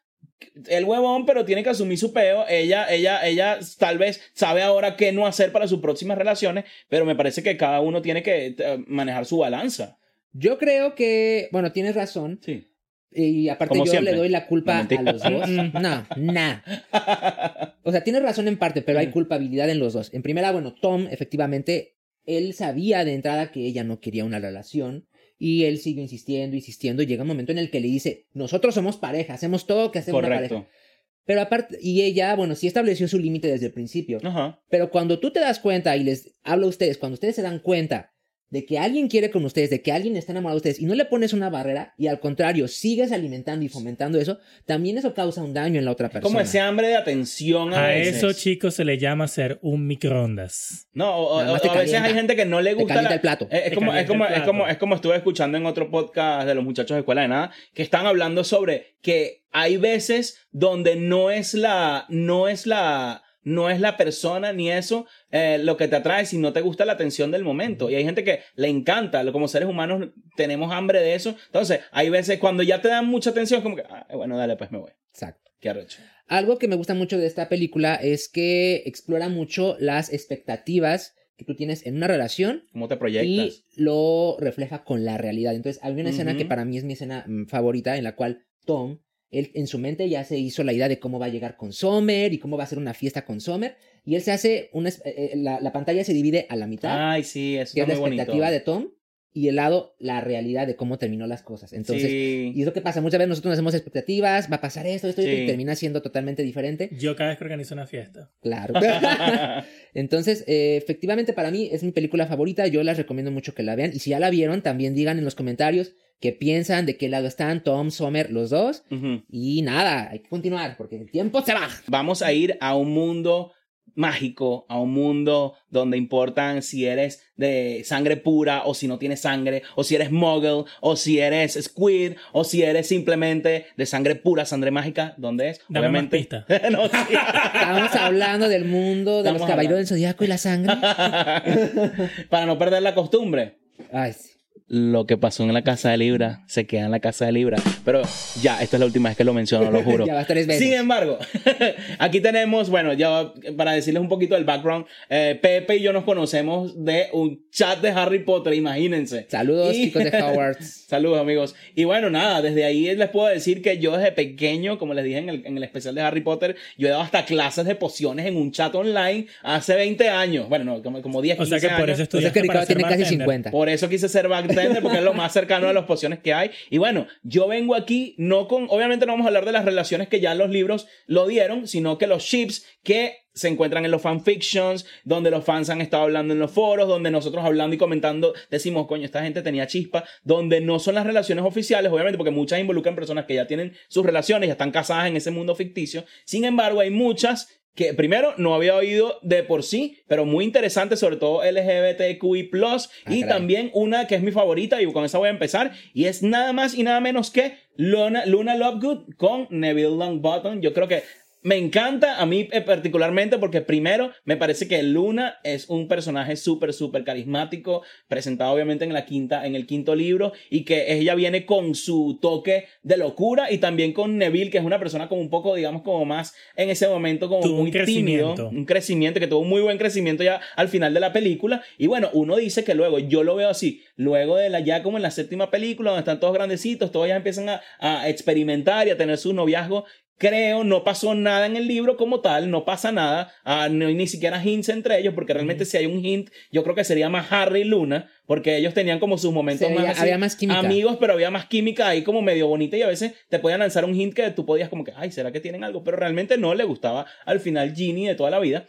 B: el huevón, pero tiene que asumir su peo. Ella, ella, ella tal vez sabe ahora qué no hacer para sus próximas relaciones, pero me parece que cada uno tiene que eh, manejar su balanza.
C: Yo creo que, bueno, tienes razón.
B: Sí.
C: Y aparte
B: Como
C: yo
B: siempre.
C: le doy la culpa
B: No,
C: a los dos. No, nada. O sea, tienes razón en parte, pero hay culpabilidad en los dos. En primera, bueno, Tom, efectivamente, él sabía de entrada que ella no quería una relación. Y él sigue insistiendo, insistiendo. Y llega un momento en el que le dice, nosotros somos pareja, hacemos todo que hacemos una pareja.
B: Correcto.
C: Pero aparte, y ella, bueno, sí estableció su límite desde el principio.
B: Ajá.
C: Pero cuando tú te das cuenta y les hablo a ustedes, cuando ustedes se dan cuenta de que alguien quiere con ustedes, de que alguien está enamorado de ustedes y no le pones una barrera y al contrario sigues alimentando y fomentando eso, también eso causa un daño en la otra persona.
B: Como ese hambre de atención a,
A: A
B: veces.
A: eso, chicos, se le llama ser un microondas.
B: No, o, o- a veces hay gente que no le gusta. la-
C: el plato.
B: Eh, Es, como, es, como, es, como, es como estuve escuchando en otro podcast de los muchachos de Escuela de Nada, que están hablando sobre que hay veces donde no es la, no es la, no es la persona ni eso eh, lo que te atrae, si no te gusta la atención del momento. Y hay gente que le encanta, como seres humanos tenemos hambre de eso. Entonces, hay veces cuando ya te dan mucha atención, como que, ah, bueno, dale, pues me voy.
C: Exacto.
B: Qué arrecho.
C: Algo que me gusta mucho de esta película es que explora mucho las expectativas que tú tienes en una relación
B: ¿Cómo te
C: y
B: proyectas?
C: lo refleja con la realidad. Entonces, hay una escena que para mí es mi escena mm, favorita en la cual Tom, él en su mente ya se hizo la idea de cómo va a llegar con Summer y cómo va a ser una fiesta con Summer y él se hace una es- eh, eh, la, la pantalla se divide a la mitad,
B: Ay, sí, eso
C: que es la
B: muy bonito.
C: expectativa de Tom y el lado la realidad de cómo terminó las cosas. Entonces,
B: Sí.
C: y es lo que pasa, muchas veces nosotros nos hacemos expectativas, va a pasar esto, esto, esto,
B: Sí.
C: y termina siendo totalmente diferente.
A: Yo cada vez que organizo una fiesta.
C: Claro. Entonces, eh, efectivamente, para mí es mi película favorita. Yo les recomiendo mucho que la vean. Y si ya la vieron, también digan en los comentarios qué piensan, de qué lado están Tom, Sommer, los dos. Y nada, hay que continuar porque el tiempo se va.
B: Vamos a ir a un mundo mágico, a un mundo donde importan si eres de sangre pura o si no tienes sangre, o si eres muggle, o si eres squid, o si eres simplemente de sangre pura, sangre mágica, ¿dónde es?
A: Dame más pista.
B: No.
C: Estamos hablando del mundo de
B: Estamos
C: los caballeros del zodiaco y la sangre.
B: Para no perder la costumbre.
C: Ay, sí.
B: Lo que pasó en la casa de Libra se queda en la casa de Libra. Pero ya, esta es la última vez que lo menciono, lo juro.
C: Ya vas tres veces.
B: Sin embargo, aquí tenemos, bueno, ya para decirles un poquito del background, eh, Pepe y yo nos conocemos de un chat de Harry Potter, imagínense.
C: Saludos,
B: Y-
C: chicos de Hogwarts.
B: Saludos amigos. Y bueno, nada, desde ahí les puedo decir que yo desde pequeño, como les dije en el, en el especial de Harry Potter, yo he dado hasta clases de pociones en un chat online hace 20 años. Bueno, no, como, como 10,
A: O sea
B: 15
A: que por
B: años.
A: eso
C: O sea
A: estudiaste
C: que Ricardo
A: para
C: tiene casi
A: bartender.
C: 50.
B: Por eso quise ser porque es lo más cercano a las pociones que hay. Y bueno, yo vengo aquí no con, obviamente no vamos a hablar de las relaciones que ya en los libros lo dieron, sino que los ships que se encuentran en los fanfictions, donde los fans han estado hablando en los foros, donde nosotros hablando y comentando decimos, coño, esta gente tenía chispa, donde no son las relaciones oficiales, obviamente, porque muchas involucran personas que ya tienen sus relaciones, ya están casadas en ese mundo ficticio. Sin embargo, hay muchas que primero no había oído de por sí, pero muy interesante, sobre todo LGBTQI+,
C: Ah,
B: y
C: caray.
B: también una que es mi favorita, y con esa voy a empezar, y es nada más y nada menos que Luna, Luna Lovegood con Neville Longbottom. Yo creo que me encanta a mí eh, particularmente porque primero me parece que Luna es un personaje súper, súper carismático, presentado obviamente en la quinta, en el quinto libro, y que ella viene con su toque de locura y también con Neville, que es una persona como un poco, digamos, como más en ese momento como
A: Tuvo un
B: muy tímido,
A: crecimiento.
B: un crecimiento que tuvo un muy buen crecimiento ya al final de la película. Y bueno, uno dice que luego, yo lo veo así, luego de la ya como en la séptima película, donde están todos grandecitos, todos ya empiezan a, a experimentar y a tener su noviazgo creo, no pasó nada en el libro como tal, no pasa nada, ah, no hay ni siquiera hints entre ellos, porque realmente si hay un hint, yo creo que sería más Harry y Luna, porque ellos tenían como sus momentos más así,
C: había más química.
B: amigos, pero había más química ahí como medio bonita y a veces te podían lanzar un hint que tú podías como que, ay, ¿será que tienen algo? Pero realmente no le gustaba al final Ginny de toda la vida.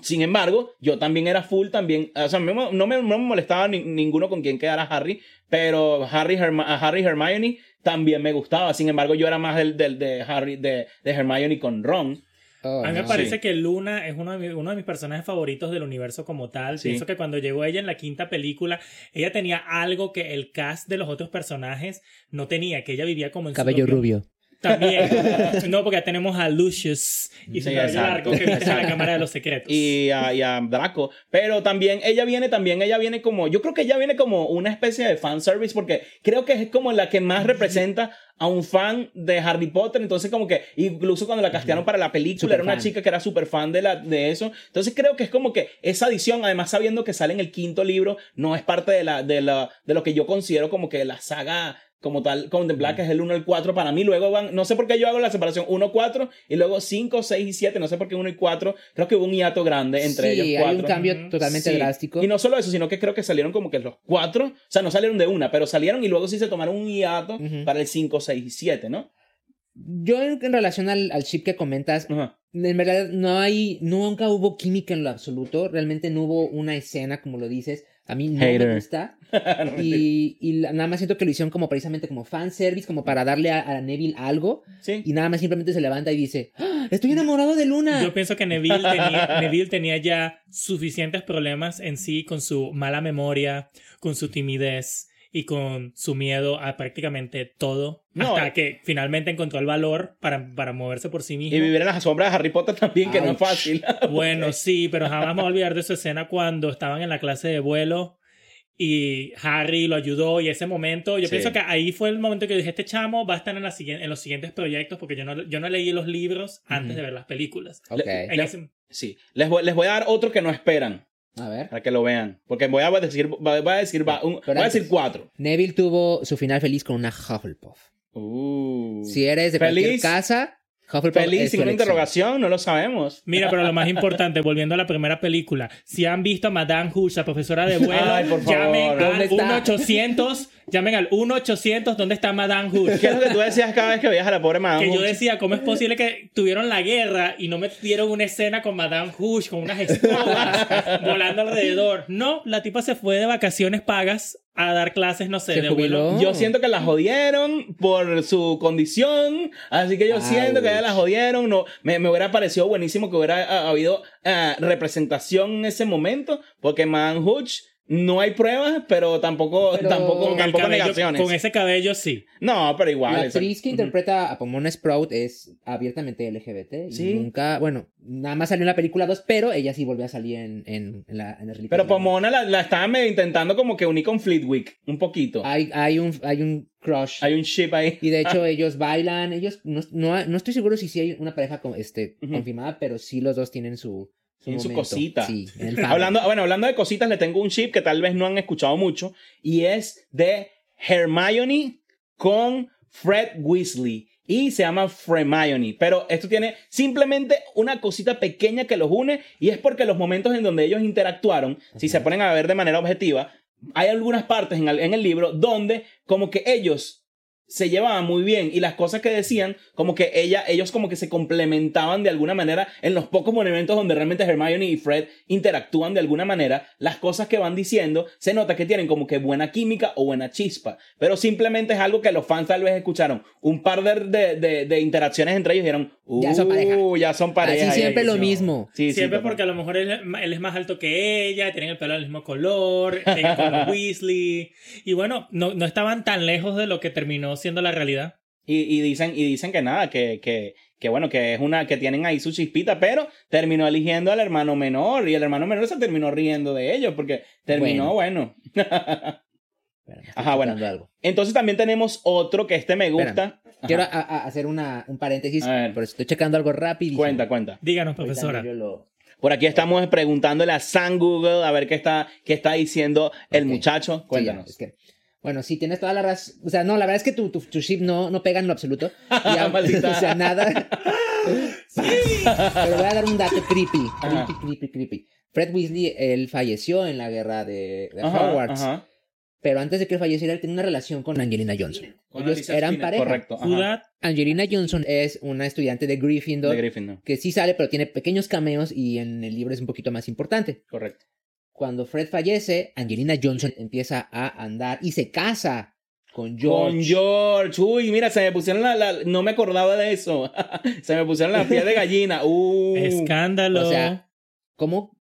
B: Sin embargo, yo también era full, también, o sea, no, me, no me molestaba ni- ninguno con quien quedara Harry, pero Harry, Herma- Harry Hermione también me gustaba. Sin embargo, yo era más del, del de Harry, de, de Hermione con Ron.
C: Oh,
A: A mí me
C: no.
A: parece
B: Sí.
A: que Luna es uno de, mi- uno de mis personajes favoritos del universo como tal.
B: Sí.
A: Pienso que cuando llegó ella en la quinta película, ella tenía algo que el cast de los otros personajes no tenía, que ella vivía como en su
C: Cabello
A: propio-
C: rubio.
A: También. no, porque ya tenemos a Lucius y su
B: Sí,
A: cabello
B: exacto.
A: largo que vive en la Cámara de los Secretos.
B: y a, y a Draco. Pero también ella viene, también ella viene como, yo creo que ella viene como una especie de fanservice porque creo que es como la que más representa a un fan de Harry Potter. Entonces como que incluso cuando la castearon para la película era una chica que era súper fan de, la, de eso. Entonces creo que es como que esa adición, además sabiendo que sale en el quinto libro, no es parte de, la, de, la, de lo que yo considero como que la saga como tal, contemplada, que es el 1 el 4 para mí. Luego van, no sé por qué yo hago la separación 1, 4 y luego 5, 6 y 7. No sé por qué 1 y 4. Creo que hubo un hiato grande entre
C: sí,
B: ellos cuatro.
C: hay un cambio
A: Ujú.
C: totalmente
B: Sí.
C: drástico.
B: Y no solo eso, sino que creo que salieron como que los cuatro, o sea, no salieron de una, pero salieron y luego sí se tomaron un hiato
C: Ujú.
B: para el 5, 6 y 7, ¿no?
C: Yo en, en relación al, al chip que comentas,
B: Ajá.
C: en verdad no hay, nunca hubo química en lo absoluto. Realmente no hubo una escena, como lo dices. A mí no
B: Hater.
C: me gusta. y, y nada más siento que lo hicieron como precisamente como fanservice, como para darle a, a Neville algo.
B: Sí.
C: Y nada más simplemente se levanta y dice, "¡Ah! estoy enamorado de Luna.
A: Yo pienso que Neville tenía, Neville tenía ya suficientes problemas en sí con su mala memoria, con su timidez y con su miedo a prácticamente todo.
B: No,
A: hasta
B: eh.
A: que finalmente encontró el valor para, para moverse por sí mismo.
B: Y vivir en las sombras de Harry Potter también, que no es
C: Ouch.
B: fácil.
A: Bueno, sí, pero jamás me voy a olvidar de su escena cuando estaban en la clase de vuelo y Harry lo ayudó y ese momento, yo
B: Sí.
A: pienso que ahí fue el momento que dije, este chamo va a estar en, la en los siguientes proyectos porque yo no, yo no leí los libros antes de ver las películas.
C: Ok.
A: En
B: Le-
A: ese-
B: Sí. Les voy, les voy a dar otro que no esperan,
C: A ver.
B: para que lo vean. Porque voy a decir, voy a decir, va- un-
C: Pero
B: voy a decir cuatro.
C: Neville tuvo su final feliz con una Hufflepuff.
B: Uh.
C: Si eres de cualquier
B: Feliz.
C: casa,
B: Feliz, sin una interrogación, no lo sabemos.
A: Mira, pero lo más importante, volviendo a la primera película, si han visto a Madame Hush, la profesora de vuelo,
B: Ay, por favor.
A: llamen
C: ¿Dónde
A: al
C: está?
A: 1-800, llamen al 1-800, ¿dónde está Madame Hush?
B: ¿Qué es lo que tú decías cada vez que veías a la pobre Madame
A: Que yo decía, ¿cómo es posible que tuvieron la guerra y no me dieron una escena con Madame Hush, con unas escobas volando alrededor? No, la tipa se fue de vacaciones pagas a dar clases, no sé,
C: Se
A: de vuelo.
B: Yo siento que la jodieron por su condición, así que yo siento que ya la jodieron. No, me, me hubiera parecido buenísimo que hubiera ah, habido ah, representación en ese momento, porque Man Hooch no hay pruebas, pero tampoco,
C: Pero-
B: tampoco,
A: Con,
B: tampoco
A: cabello-
B: negaciones.
A: con ese cabello, sí.
B: No, pero igual.
C: La actriz que interpreta a Pomona Sprout es abiertamente LGBT. y
B: Sí.
C: Nunca, bueno, nada más salió en la película 2, pero ella sí volvió a salir en, en, en la, en las
B: Pero. Pomona la, la estaba medio intentando como que unir con Fleetwick, un poquito.
C: Hay, hay, un, hay un crush.
B: Hay un ship ahí.
C: Y de hecho ellos bailan, ellos, no, no, no estoy seguro si sí hay una pareja con- este, confirmada, pero sí los dos tienen su...
B: Tienen su cosita.
C: Sí, en.
B: Hablando, bueno, hablando de cositas, le tengo un chip que tal vez no han escuchado mucho y es de Hermione con Fred Weasley y se llama Fremione, pero esto tiene simplemente una cosita pequeña que los une y es porque los momentos en donde ellos interactuaron, si se ponen a ver de manera objetiva, hay algunas partes en el, en el libro donde como que ellos se llevaban muy bien y las cosas que decían, como que ella, ellos como que se complementaban de alguna manera en los pocos momentos donde realmente Hermione y Fred interactúan de alguna manera, las cosas que van diciendo se nota que tienen como que buena química o buena chispa, pero simplemente es algo que los fans tal vez escucharon un par de, de, de- de interacciones entre ellos y dijeron, uh,
C: Ya son pareja.
B: ya son pareja.
C: Así siempre lo mismo.
B: Sí, sí,
A: Siempre
B: total.
A: porque a lo mejor él, él es más alto que ella, tienen el pelo del mismo color, tienen con los Weasley. Y bueno, no, no estaban tan lejos de lo que terminó siendo la realidad.
B: Y, y dicen, y dicen que nada, que, que, que bueno, que es una, que tienen ahí su chispita, pero terminó eligiendo al hermano menor, y el hermano menor se terminó riendo de ellos, porque terminó bueno.
C: Estoy
B: Ajá, bueno.
C: algo.
B: Entonces también tenemos otro que este me gusta.
C: Quiero a- a- hacer una, un paréntesis, pero estoy checando algo rápido.
B: Cuenta, cuenta.
A: Díganos, profesora.
C: lo-
B: Por aquí estamos preguntándole a San Google a ver qué está, qué está diciendo el
C: Ok.
B: muchacho.
C: Sí,
B: Cuéntanos.
C: ya, es que- Bueno, sí, tienes toda la razón. O sea, no, la verdad es que tu, tu, tu ship no, no pega en lo absoluto. Y a-
B: Maldita.
C: o sea, nada. Pero voy a dar un dato creepy.
B: Ajá.
C: Creepy, creepy, creepy. Fred Weasley, él falleció en la guerra de, de
B: Ajá,
C: Hogwarts.
B: ajá.
C: Pero antes de que él falleciera, él tenía una relación con Angelina Johnson.
B: Con
C: Ellos eran
B: Spinner,
C: pareja.
B: Correcto.
C: Angelina Johnson es una estudiante de Gryffindor.
B: De Gryffindor.
C: que sí sale, pero tiene pequeños cameos y en el libro es un poquito más importante.
B: Correcto.
C: Cuando Fred fallece, Angelina Johnson empieza a andar y se casa con George.
B: Con George. Uy, mira, se me pusieron la, la- No me acordaba de eso. se me pusieron la piel de gallina. Uh,
A: escándalo.
C: O sea, ¿Cómo?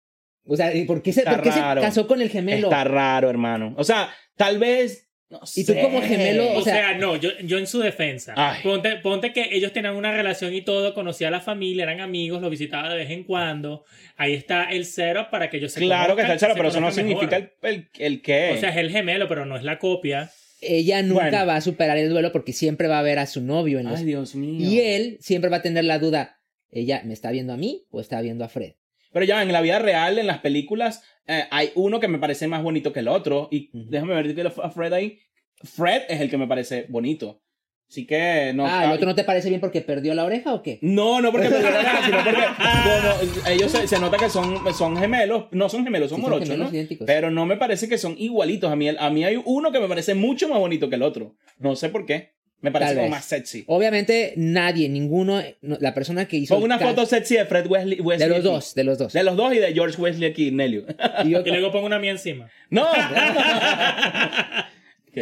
C: O sea, ¿y ¿por qué, se, por qué se casó con el gemelo?
B: Está raro, hermano. O sea, tal vez. No
C: Y tú
B: sé.
C: como gemelo,
A: o
C: o sea-
A: sea, no, yo, yo en su defensa. Ponte, ponte que ellos tenían una relación y todo, conocía a la familia, eran amigos, los visitaba de vez en cuando. Ahí está el cero para que ellos se
B: Claro que está el cero, pero eso no significa el, el, el qué.
A: O sea, es el gemelo, pero no es la copia.
C: Ella nunca
B: Bueno.
C: va a superar el duelo porque siempre va a ver a su novio en los...
B: Ay, Dios mío.
C: Y él siempre va a tener la duda, ¿ella me está viendo a mí o está viendo a Fred?
B: Pero ya en la vida real, en las películas, eh, hay uno que me parece más bonito que el otro. Y déjame ver que a Fred ahí. Fred es el que me parece bonito. Así que no.
C: ah, ¿el otro no te parece bien porque perdió la oreja o qué?
B: No, no porque me dio la gana, sino porque ellos se, se nota que son, son gemelos, no son gemelos, son
C: Sí, son
B: morochos,
C: gemelos
B: ¿no? Pero no me parece que son igualitos. A mí, a mí hay uno que me parece mucho más bonito que el otro. No sé por qué. Me parece como más sexy.
C: Obviamente nadie, ninguno, no, la persona que hizo...
B: Pon una foto sexy de Fred Wesley. Wesley
C: De los
B: aquí.
C: dos, de los dos.
B: De los dos y de George Wesley aquí, Nelio.
C: Y yo-
A: Y luego pongo una mía encima.
B: no.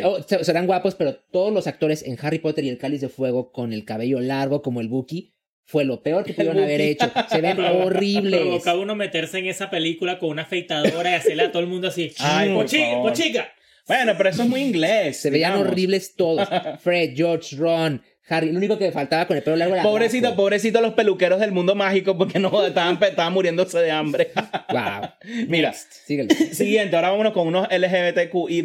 C: Oh, se- serán guapos, pero todos los actores en Harry Potter y el Cáliz de Fuego con el cabello largo como el Buki fue lo peor que pudieron haber hecho. Se ven horribles.
A: Provocaba uno meterse en esa película con una afeitadora y hacerle a todo el mundo así.
B: Ay, por
A: "Pochi-
B: favor".
A: pochica.
B: Bueno, pero eso es muy inglés.
C: Se veían horribles todos. Fred, George, Ron, Harry. Lo único que faltaba con el pelo largo era.
B: Pobrecito, pobrecito los peluqueros del mundo mágico porque no estaban, estaban muriéndose de hambre.
C: Wow.
B: Mira, siguiente, ahora vámonos con unos LGBTQI.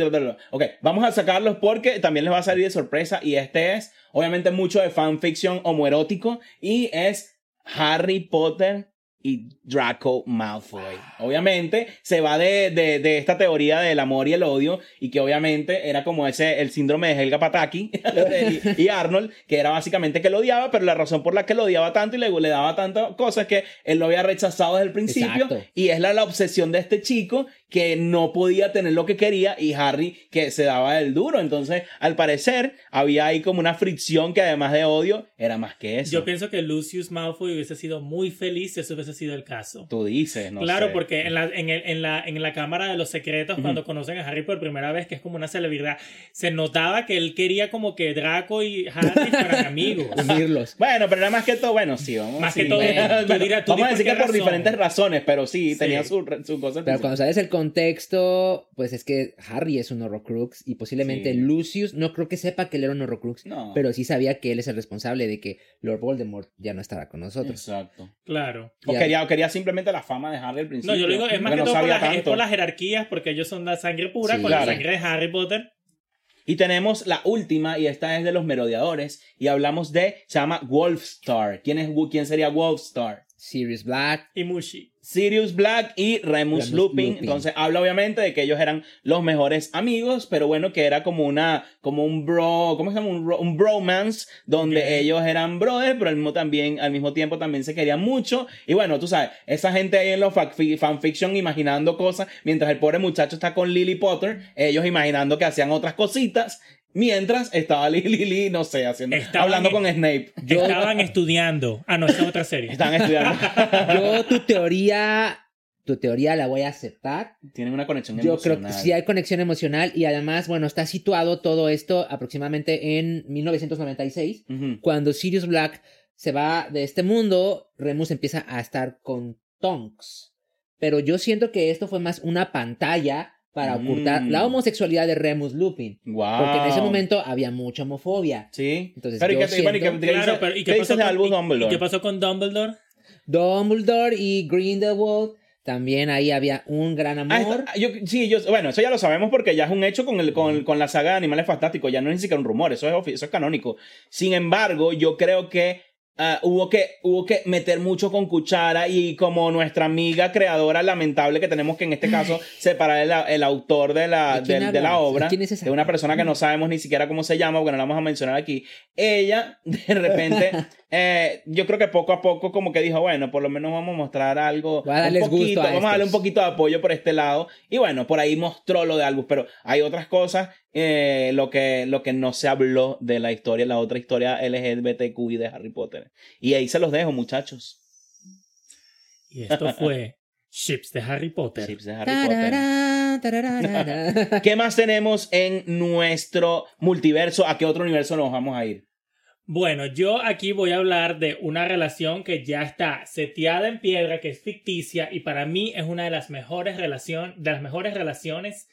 B: Ok, vamos a sacarlos porque también les va a salir de sorpresa y este es obviamente mucho de fanfiction homoerótico y es Harry Potter y Draco Malfoy. Obviamente se va de, de, de esta teoría del amor y el odio y que obviamente era como ese el síndrome de Helga Pataki y, y Arnold, que era básicamente que lo odiaba, pero la razón por la que lo odiaba tanto y le, le daba tantas cosas es que él lo había rechazado desde el principio
C: Exacto.
B: y es la, la obsesión de este chico que no podía tener lo que quería y Harry que se daba el duro. Entonces, al parecer, había ahí como una fricción que además de odio era más que eso.
A: Yo pienso que Lucius Malfoy hubiese sido muy feliz si eso hubiese sido el caso.
B: Tú dices, no
A: claro,
B: sé.
A: porque en la, en, el- en la, en la Cámara de los Secretos, cuando conocen a Harry por primera vez, que es como una celebridad, se notaba que él quería como que Draco y Harry fueran amigos.
C: Unirlos.
B: Bueno, pero era más que todo, bueno, sí, vamos
A: Más
B: sí.
A: que todo,
B: Bueno,
A: tú dirás- tú
B: vamos a decir
A: por
B: que por
A: razón.
B: diferentes razones, pero sí,
A: Sí.
B: tenía su, su cosa.
C: Pero cuando sabes el contexto, pues es que Harry es un Horrocrux y posiblemente
B: Sí.
C: Lucius no creo que sepa que él era un Horrocrux,
B: No.
C: pero sí sabía que él es el responsable de que Lord Voldemort ya no estará con nosotros.
B: Exacto.
A: Claro.
B: O quería, o quería simplemente la fama de Harry al principio.
A: No, yo lo digo, es más que
B: no
A: todo por, las- es por las jerarquías, porque ellos son la sangre pura
C: Sí,
A: con
B: claro.
A: la sangre de Harry Potter.
B: Y tenemos la última, y esta es de los merodeadores, y hablamos de, se llama Wolfstar. ¿Quién, es, quién sería Wolfstar?
C: Sirius Black,
A: Y Mushi.
B: Sirius Black y Remus,
C: Remus
B: Lupin.
C: Lupin.
B: Entonces habla obviamente de que ellos eran los mejores amigos, pero bueno, que era como una, como un bro, ¿cómo se llama? Un, bro- un bromance, donde ellos eran brothers, pero al mismo, también, al mismo tiempo también se querían mucho. Y bueno, tú sabes, esa gente ahí en los fanfiction imaginando cosas, mientras el pobre muchacho está con Lily Potter, ellos imaginando que hacían otras cositas. Mientras estaba Lily, Lily, no sé, haciendo,
A: Estaban
B: hablando
A: en-
B: con Snape.
A: Estaban estudiando. Ah, no, esa es otra serie.
B: Estaban estudiando.
C: yo tu teoría, tu teoría la voy a aceptar.
B: Tienen una conexión
C: Yo creo que
B: emocional.
C: sí hay conexión emocional y además, bueno, está situado todo esto aproximadamente en 1996,
B: Ujú.
C: cuando Sirius Black se va de este mundo, Remus empieza a estar con Tonks. Pero yo siento que esto fue más una pantalla para ocultar
B: Mm.
C: la homosexualidad de Remus Lupin.
B: Wow.
C: Porque en ese momento había mucha homofobia.
B: Sí.
C: Entonces,
B: pero ¿y
C: yo
B: ¿y
C: siento-
A: Claro, pero ¿y
B: qué
A: pasó con,
B: Albus
A: y- y
B: Dumbledore?
A: qué pasó con Dumbledore?
C: Dumbledore y Grindelwald, también ahí había un gran
B: Ah,
C: amor.
B: está- yo, sí, yo, bueno, eso ya lo sabemos porque ya es un hecho con, el, con, con la saga de Animales Fantásticos, ya no es ni siquiera un rumor, eso es, eso es canónico. Sin embargo, yo creo que ah, hubo, que, hubo que meter mucho con cuchara y como nuestra amiga creadora lamentable que tenemos que en este caso separar el, el autor de la,
C: ¿De
B: la obra,
C: ¿De quién es esa?
B: de una persona que no sabemos ni siquiera cómo se llama, porque no la vamos a mencionar aquí, ella de repente, eh, yo creo que poco a poco como que dijo, bueno, por lo menos vamos a mostrar algo,
C: Voy a
B: un poquito,
C: a
B: vamos a darle un poquito de apoyo por este lado, y bueno, por ahí mostró lo de Albus, pero hay otras cosas, eh, lo, que, lo que no se habló de la historia, la otra historia LGBTQI de Harry Potter. Y ahí se los dejo, muchachos.
A: Y esto fue Ships de Harry Potter.
B: Chips de Harry Potter.
C: Tarará, tararara.
B: ¿Qué más tenemos en nuestro multiverso? ¿A qué otro universo nos vamos a ir?
A: Bueno, yo aquí voy a hablar de una relación que ya está seteada en piedra, que es ficticia y para mí es una de las mejores relaciones, de las mejores relaciones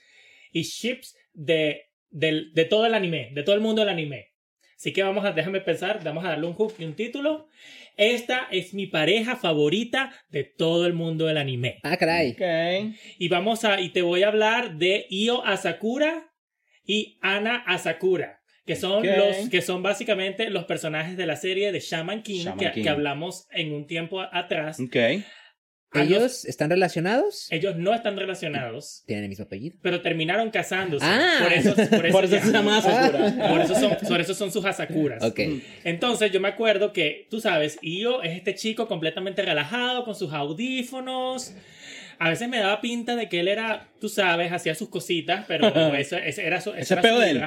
A: y ships de, del- de todo el anime, de todo el mundo del anime. Así que vamos a, déjame pensar, vamos a darle un hook y un título. Esta es mi pareja favorita de todo el mundo del anime.
C: Ah, caray.
B: Ok.
A: Y vamos a, y te voy a hablar de Io Asakura y Ana Asakura, que son los, que son básicamente los personajes de la serie de Shaman King,
B: Shaman
A: que,
B: King.
A: que hablamos en un tiempo a- atrás.
B: Ok.
C: ¿Ellos están relacionados?
A: ellos no están relacionados,
C: Tienen el mismo apellido.
A: pero terminaron casándose.
C: Ah.
A: Por eso, por eso,
B: Por eso se llama Asakura.
A: por eso son, por eso son sus Asakuras.
C: Ok.
A: Entonces yo me acuerdo que, tú sabes, Io es este chico completamente relajado con sus audífonos. A veces me daba pinta de que él era, tú sabes, hacía sus cositas, pero eso, ese era su,
B: Ese
A: era
B: peo
A: su
B: de él.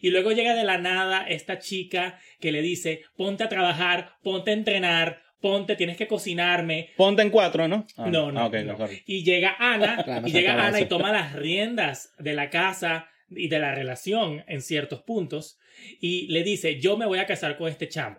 A: Y luego llega de la nada esta chica que le dice, ponte a trabajar, ponte a entrenar, ponte, tienes que cocinarme.
B: Ponte en cuatro, ¿no? Ah,
A: No, no,
B: ah,
A: no.
B: sorry.
A: Y llega Ana,
C: Claro,
A: y llega Ana y toma las riendas de la casa y de la relación en ciertos puntos y le dice, yo me voy a casar con este chamo.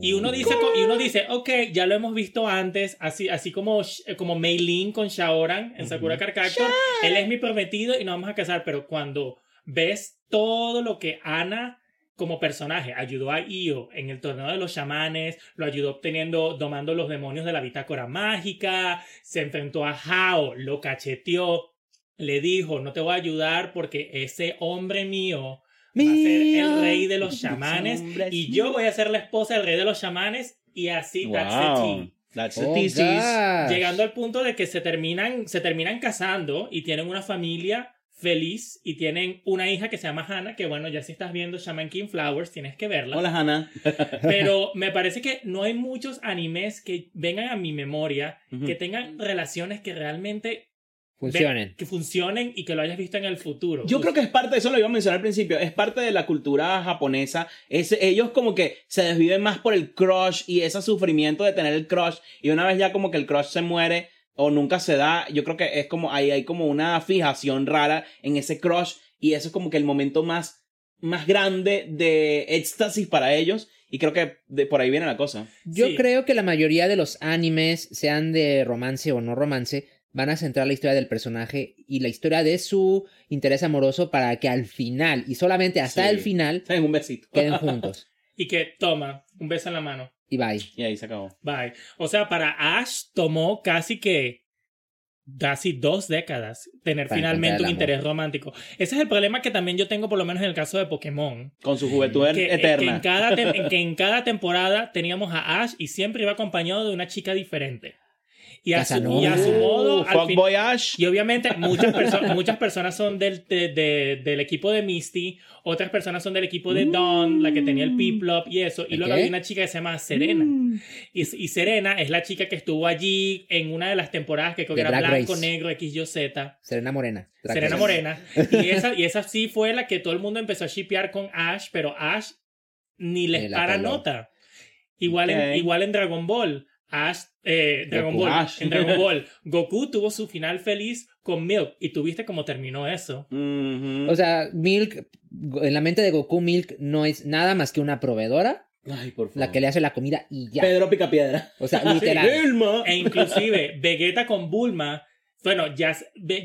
A: Y uno dice, y uno dice, ok, ya lo hemos visto antes, así, así como, como Mei Lin con Shaoran en Sakura Captor. Él es mi prometido y nos vamos a casar, pero cuando ves todo lo que Ana como personaje. Ayudó a Io en el torneo de los chamanes, lo ayudó obteniendo, domando los demonios de la bitácora mágica, se enfrentó a Hao, lo cacheteó, le dijo, no te voy a ayudar porque ese hombre mío va a ser el rey de los chamanes y yo voy a ser la esposa del rey de los chamanes y así that's the.
B: That's the
C: Oh,
B: thesis.
A: Llegando al punto de que se terminan, se terminan casando y tienen una familia feliz y tienen una hija que se llama Hannah, que bueno, ya si estás viendo Shaman King Flowers, tienes que verla.
B: Hola, Hannah.
A: Pero me parece que no hay muchos animes que vengan a mi memoria que tengan relaciones que realmente
C: Funcionen.
A: que funcionen y que lo hayas visto en el futuro.
B: Yo creo que es parte, eso lo iba a mencionar al principio, es parte de la cultura japonesa. Es, ellos como que se desviven más por el crush y ese sufrimiento de tener el crush. Y una vez ya como que el crush se muere o nunca se da, yo creo que es como, ahí hay como una fijación rara en ese crush. Y eso es como que el momento más, más grande de éxtasis para ellos. Y creo que de, por ahí viene la cosa.
C: Yo
A: Sí.
C: creo que la mayoría de los animes, sean de romance o no romance, van a centrar la historia del personaje y la historia de su interés amoroso para que al final, y solamente hasta
B: Sí.
C: el final,
B: ¿Saben? Un besito.
C: queden juntos.
A: Y que toma, un beso en la mano.
C: Y bye.
B: Y ahí se acabó.
A: Bye. O sea, para Ash tomó casi que casi dos décadas tener
C: Para
A: finalmente un interés romántico. Ese es el problema que también yo tengo, por lo menos en el caso de Pokémon.
B: Con su juventud
A: Que, que
B: eterna.
A: en cada que en cada temporada teníamos a Ash y siempre iba acompañado de una chica diferente. Y a, su, y a su modo,
B: Uh,
A: al fin-
B: Fuckboy Ash.
A: y obviamente muchas, perso- muchas personas son del, de- de- del equipo de Misty, otras personas son del equipo de Dawn, la que tenía el Piplop y eso. Y
C: ¿De
A: luego
C: qué?
A: hay una chica que se llama Serena. Y, y Serena es la chica que estuvo allí en una de las temporadas que creo que era blanco,
C: Race.
A: negro, X, Y, Z.
C: Serena Morena. Drag
A: Serena
C: Race.
A: Morena. Y esa, y esa sí fue la que todo el mundo empezó a shipear con Ash, pero Ash ni les para nota. Igual, en, igual en Dragon Ball. Ash, eh, Dragon
B: Goku
A: Ball.
B: Ash.
A: En Dragon Ball. Goku tuvo su final feliz con Milk. Y tuviste cómo terminó eso.
C: O sea, Milk, en la mente de Goku, Milk no es nada más que una proveedora,
B: Ay, por favor.
C: la que le hace la comida y ya.
B: Pedro Picapiedra.
C: O sea, literal.
B: Vilma.
A: E inclusive Vegeta con Bulma. Bueno, ya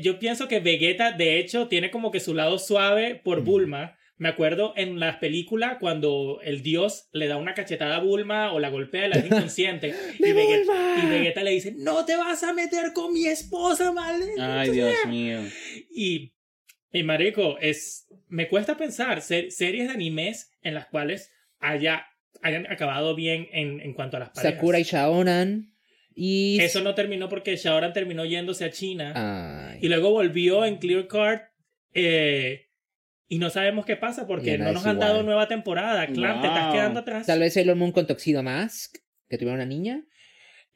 A: yo pienso que Vegeta de hecho tiene como que su lado suave por Bulma. Me acuerdo en la película cuando el dios le da una cachetada a Bulma o la golpea y la deja inconsciente. y, Vegeta, y Vegeta le dice, no te vas a meter con mi esposa, ¿vale?
B: Ay, Dios mío.
A: Y, y marico, es, me cuesta pensar ser- series de animes en las cuales haya hayan acabado bien en, en cuanto a las parejas.
C: Sakura y Shaonan. Y.
A: Eso no terminó porque Shaoran terminó yéndose a China
C: Ay.
A: y luego volvió en Clear Card eh, y no sabemos qué pasa porque no nos han dado nueva temporada. Clan, te estás quedando atrás.
C: Tal vez Sailor Moon con Tuxedo Mask, que tuviera una niña.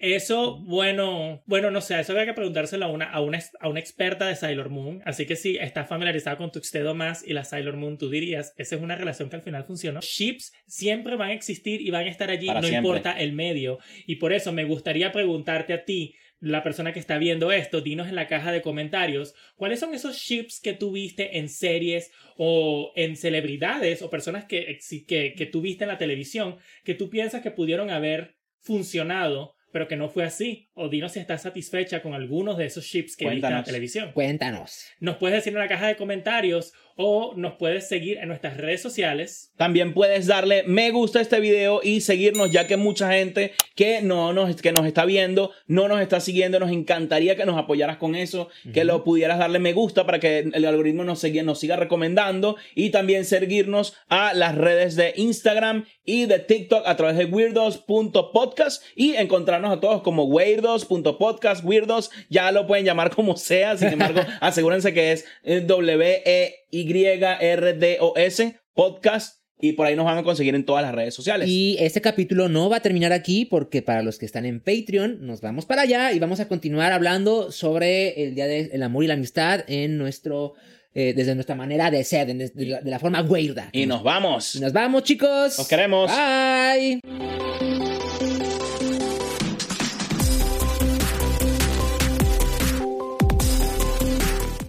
A: Eso, bueno, bueno, no sé, eso había que preguntárselo a una, a una, a una experta de Sailor Moon. Así que si estás familiarizado con Tuxedo Mask y la Sailor Moon, tú dirías, esa es una relación que al final funcionó. Ships siempre van a existir y van a estar allí,
B: Para
A: no
B: siempre.
A: importa el medio. Y por eso me gustaría preguntarte a ti, la persona que está viendo esto, dinos en la caja de comentarios, ¿cuáles son esos ships que tú viste en series o en celebridades o personas que, que, que tú viste en la televisión que tú piensas que pudieron haber funcionado, pero que no fue así? O dinos si estás satisfecha con algunos de esos ships que viste en la
B: Cuéntanos.
A: televisión.
C: Cuéntanos.
A: Nos puedes decir en la caja de comentarios o nos puedes seguir en nuestras redes sociales.
B: También puedes darle me gusta a este video y seguirnos, ya que mucha gente que no nos, que nos está viendo no nos está siguiendo. Nos encantaría que nos apoyaras con eso, que lo pudieras darle me gusta para que el algoritmo nos, siga- nos siga recomendando y también seguirnos a las redes de Instagram y de TikTok a través de weirdos.podcast y encontrarnos a todos como weirdos.podcast, weirdos, ya lo pueden llamar como sea, sin embargo, asegúrense que es eh, W-E-Y-R-D-O-S, podcast, y por ahí nos van a conseguir en todas las redes sociales.
C: Y este capítulo no va a terminar aquí porque para los que están en Patreon nos vamos para allá y vamos a continuar hablando sobre el Día del Amor y la Amistad en nuestro, eh, desde nuestra manera de ser, la, de la forma weirda.
B: Y nos vamos.
C: Nos vamos chicos.
B: Los queremos.
C: Bye.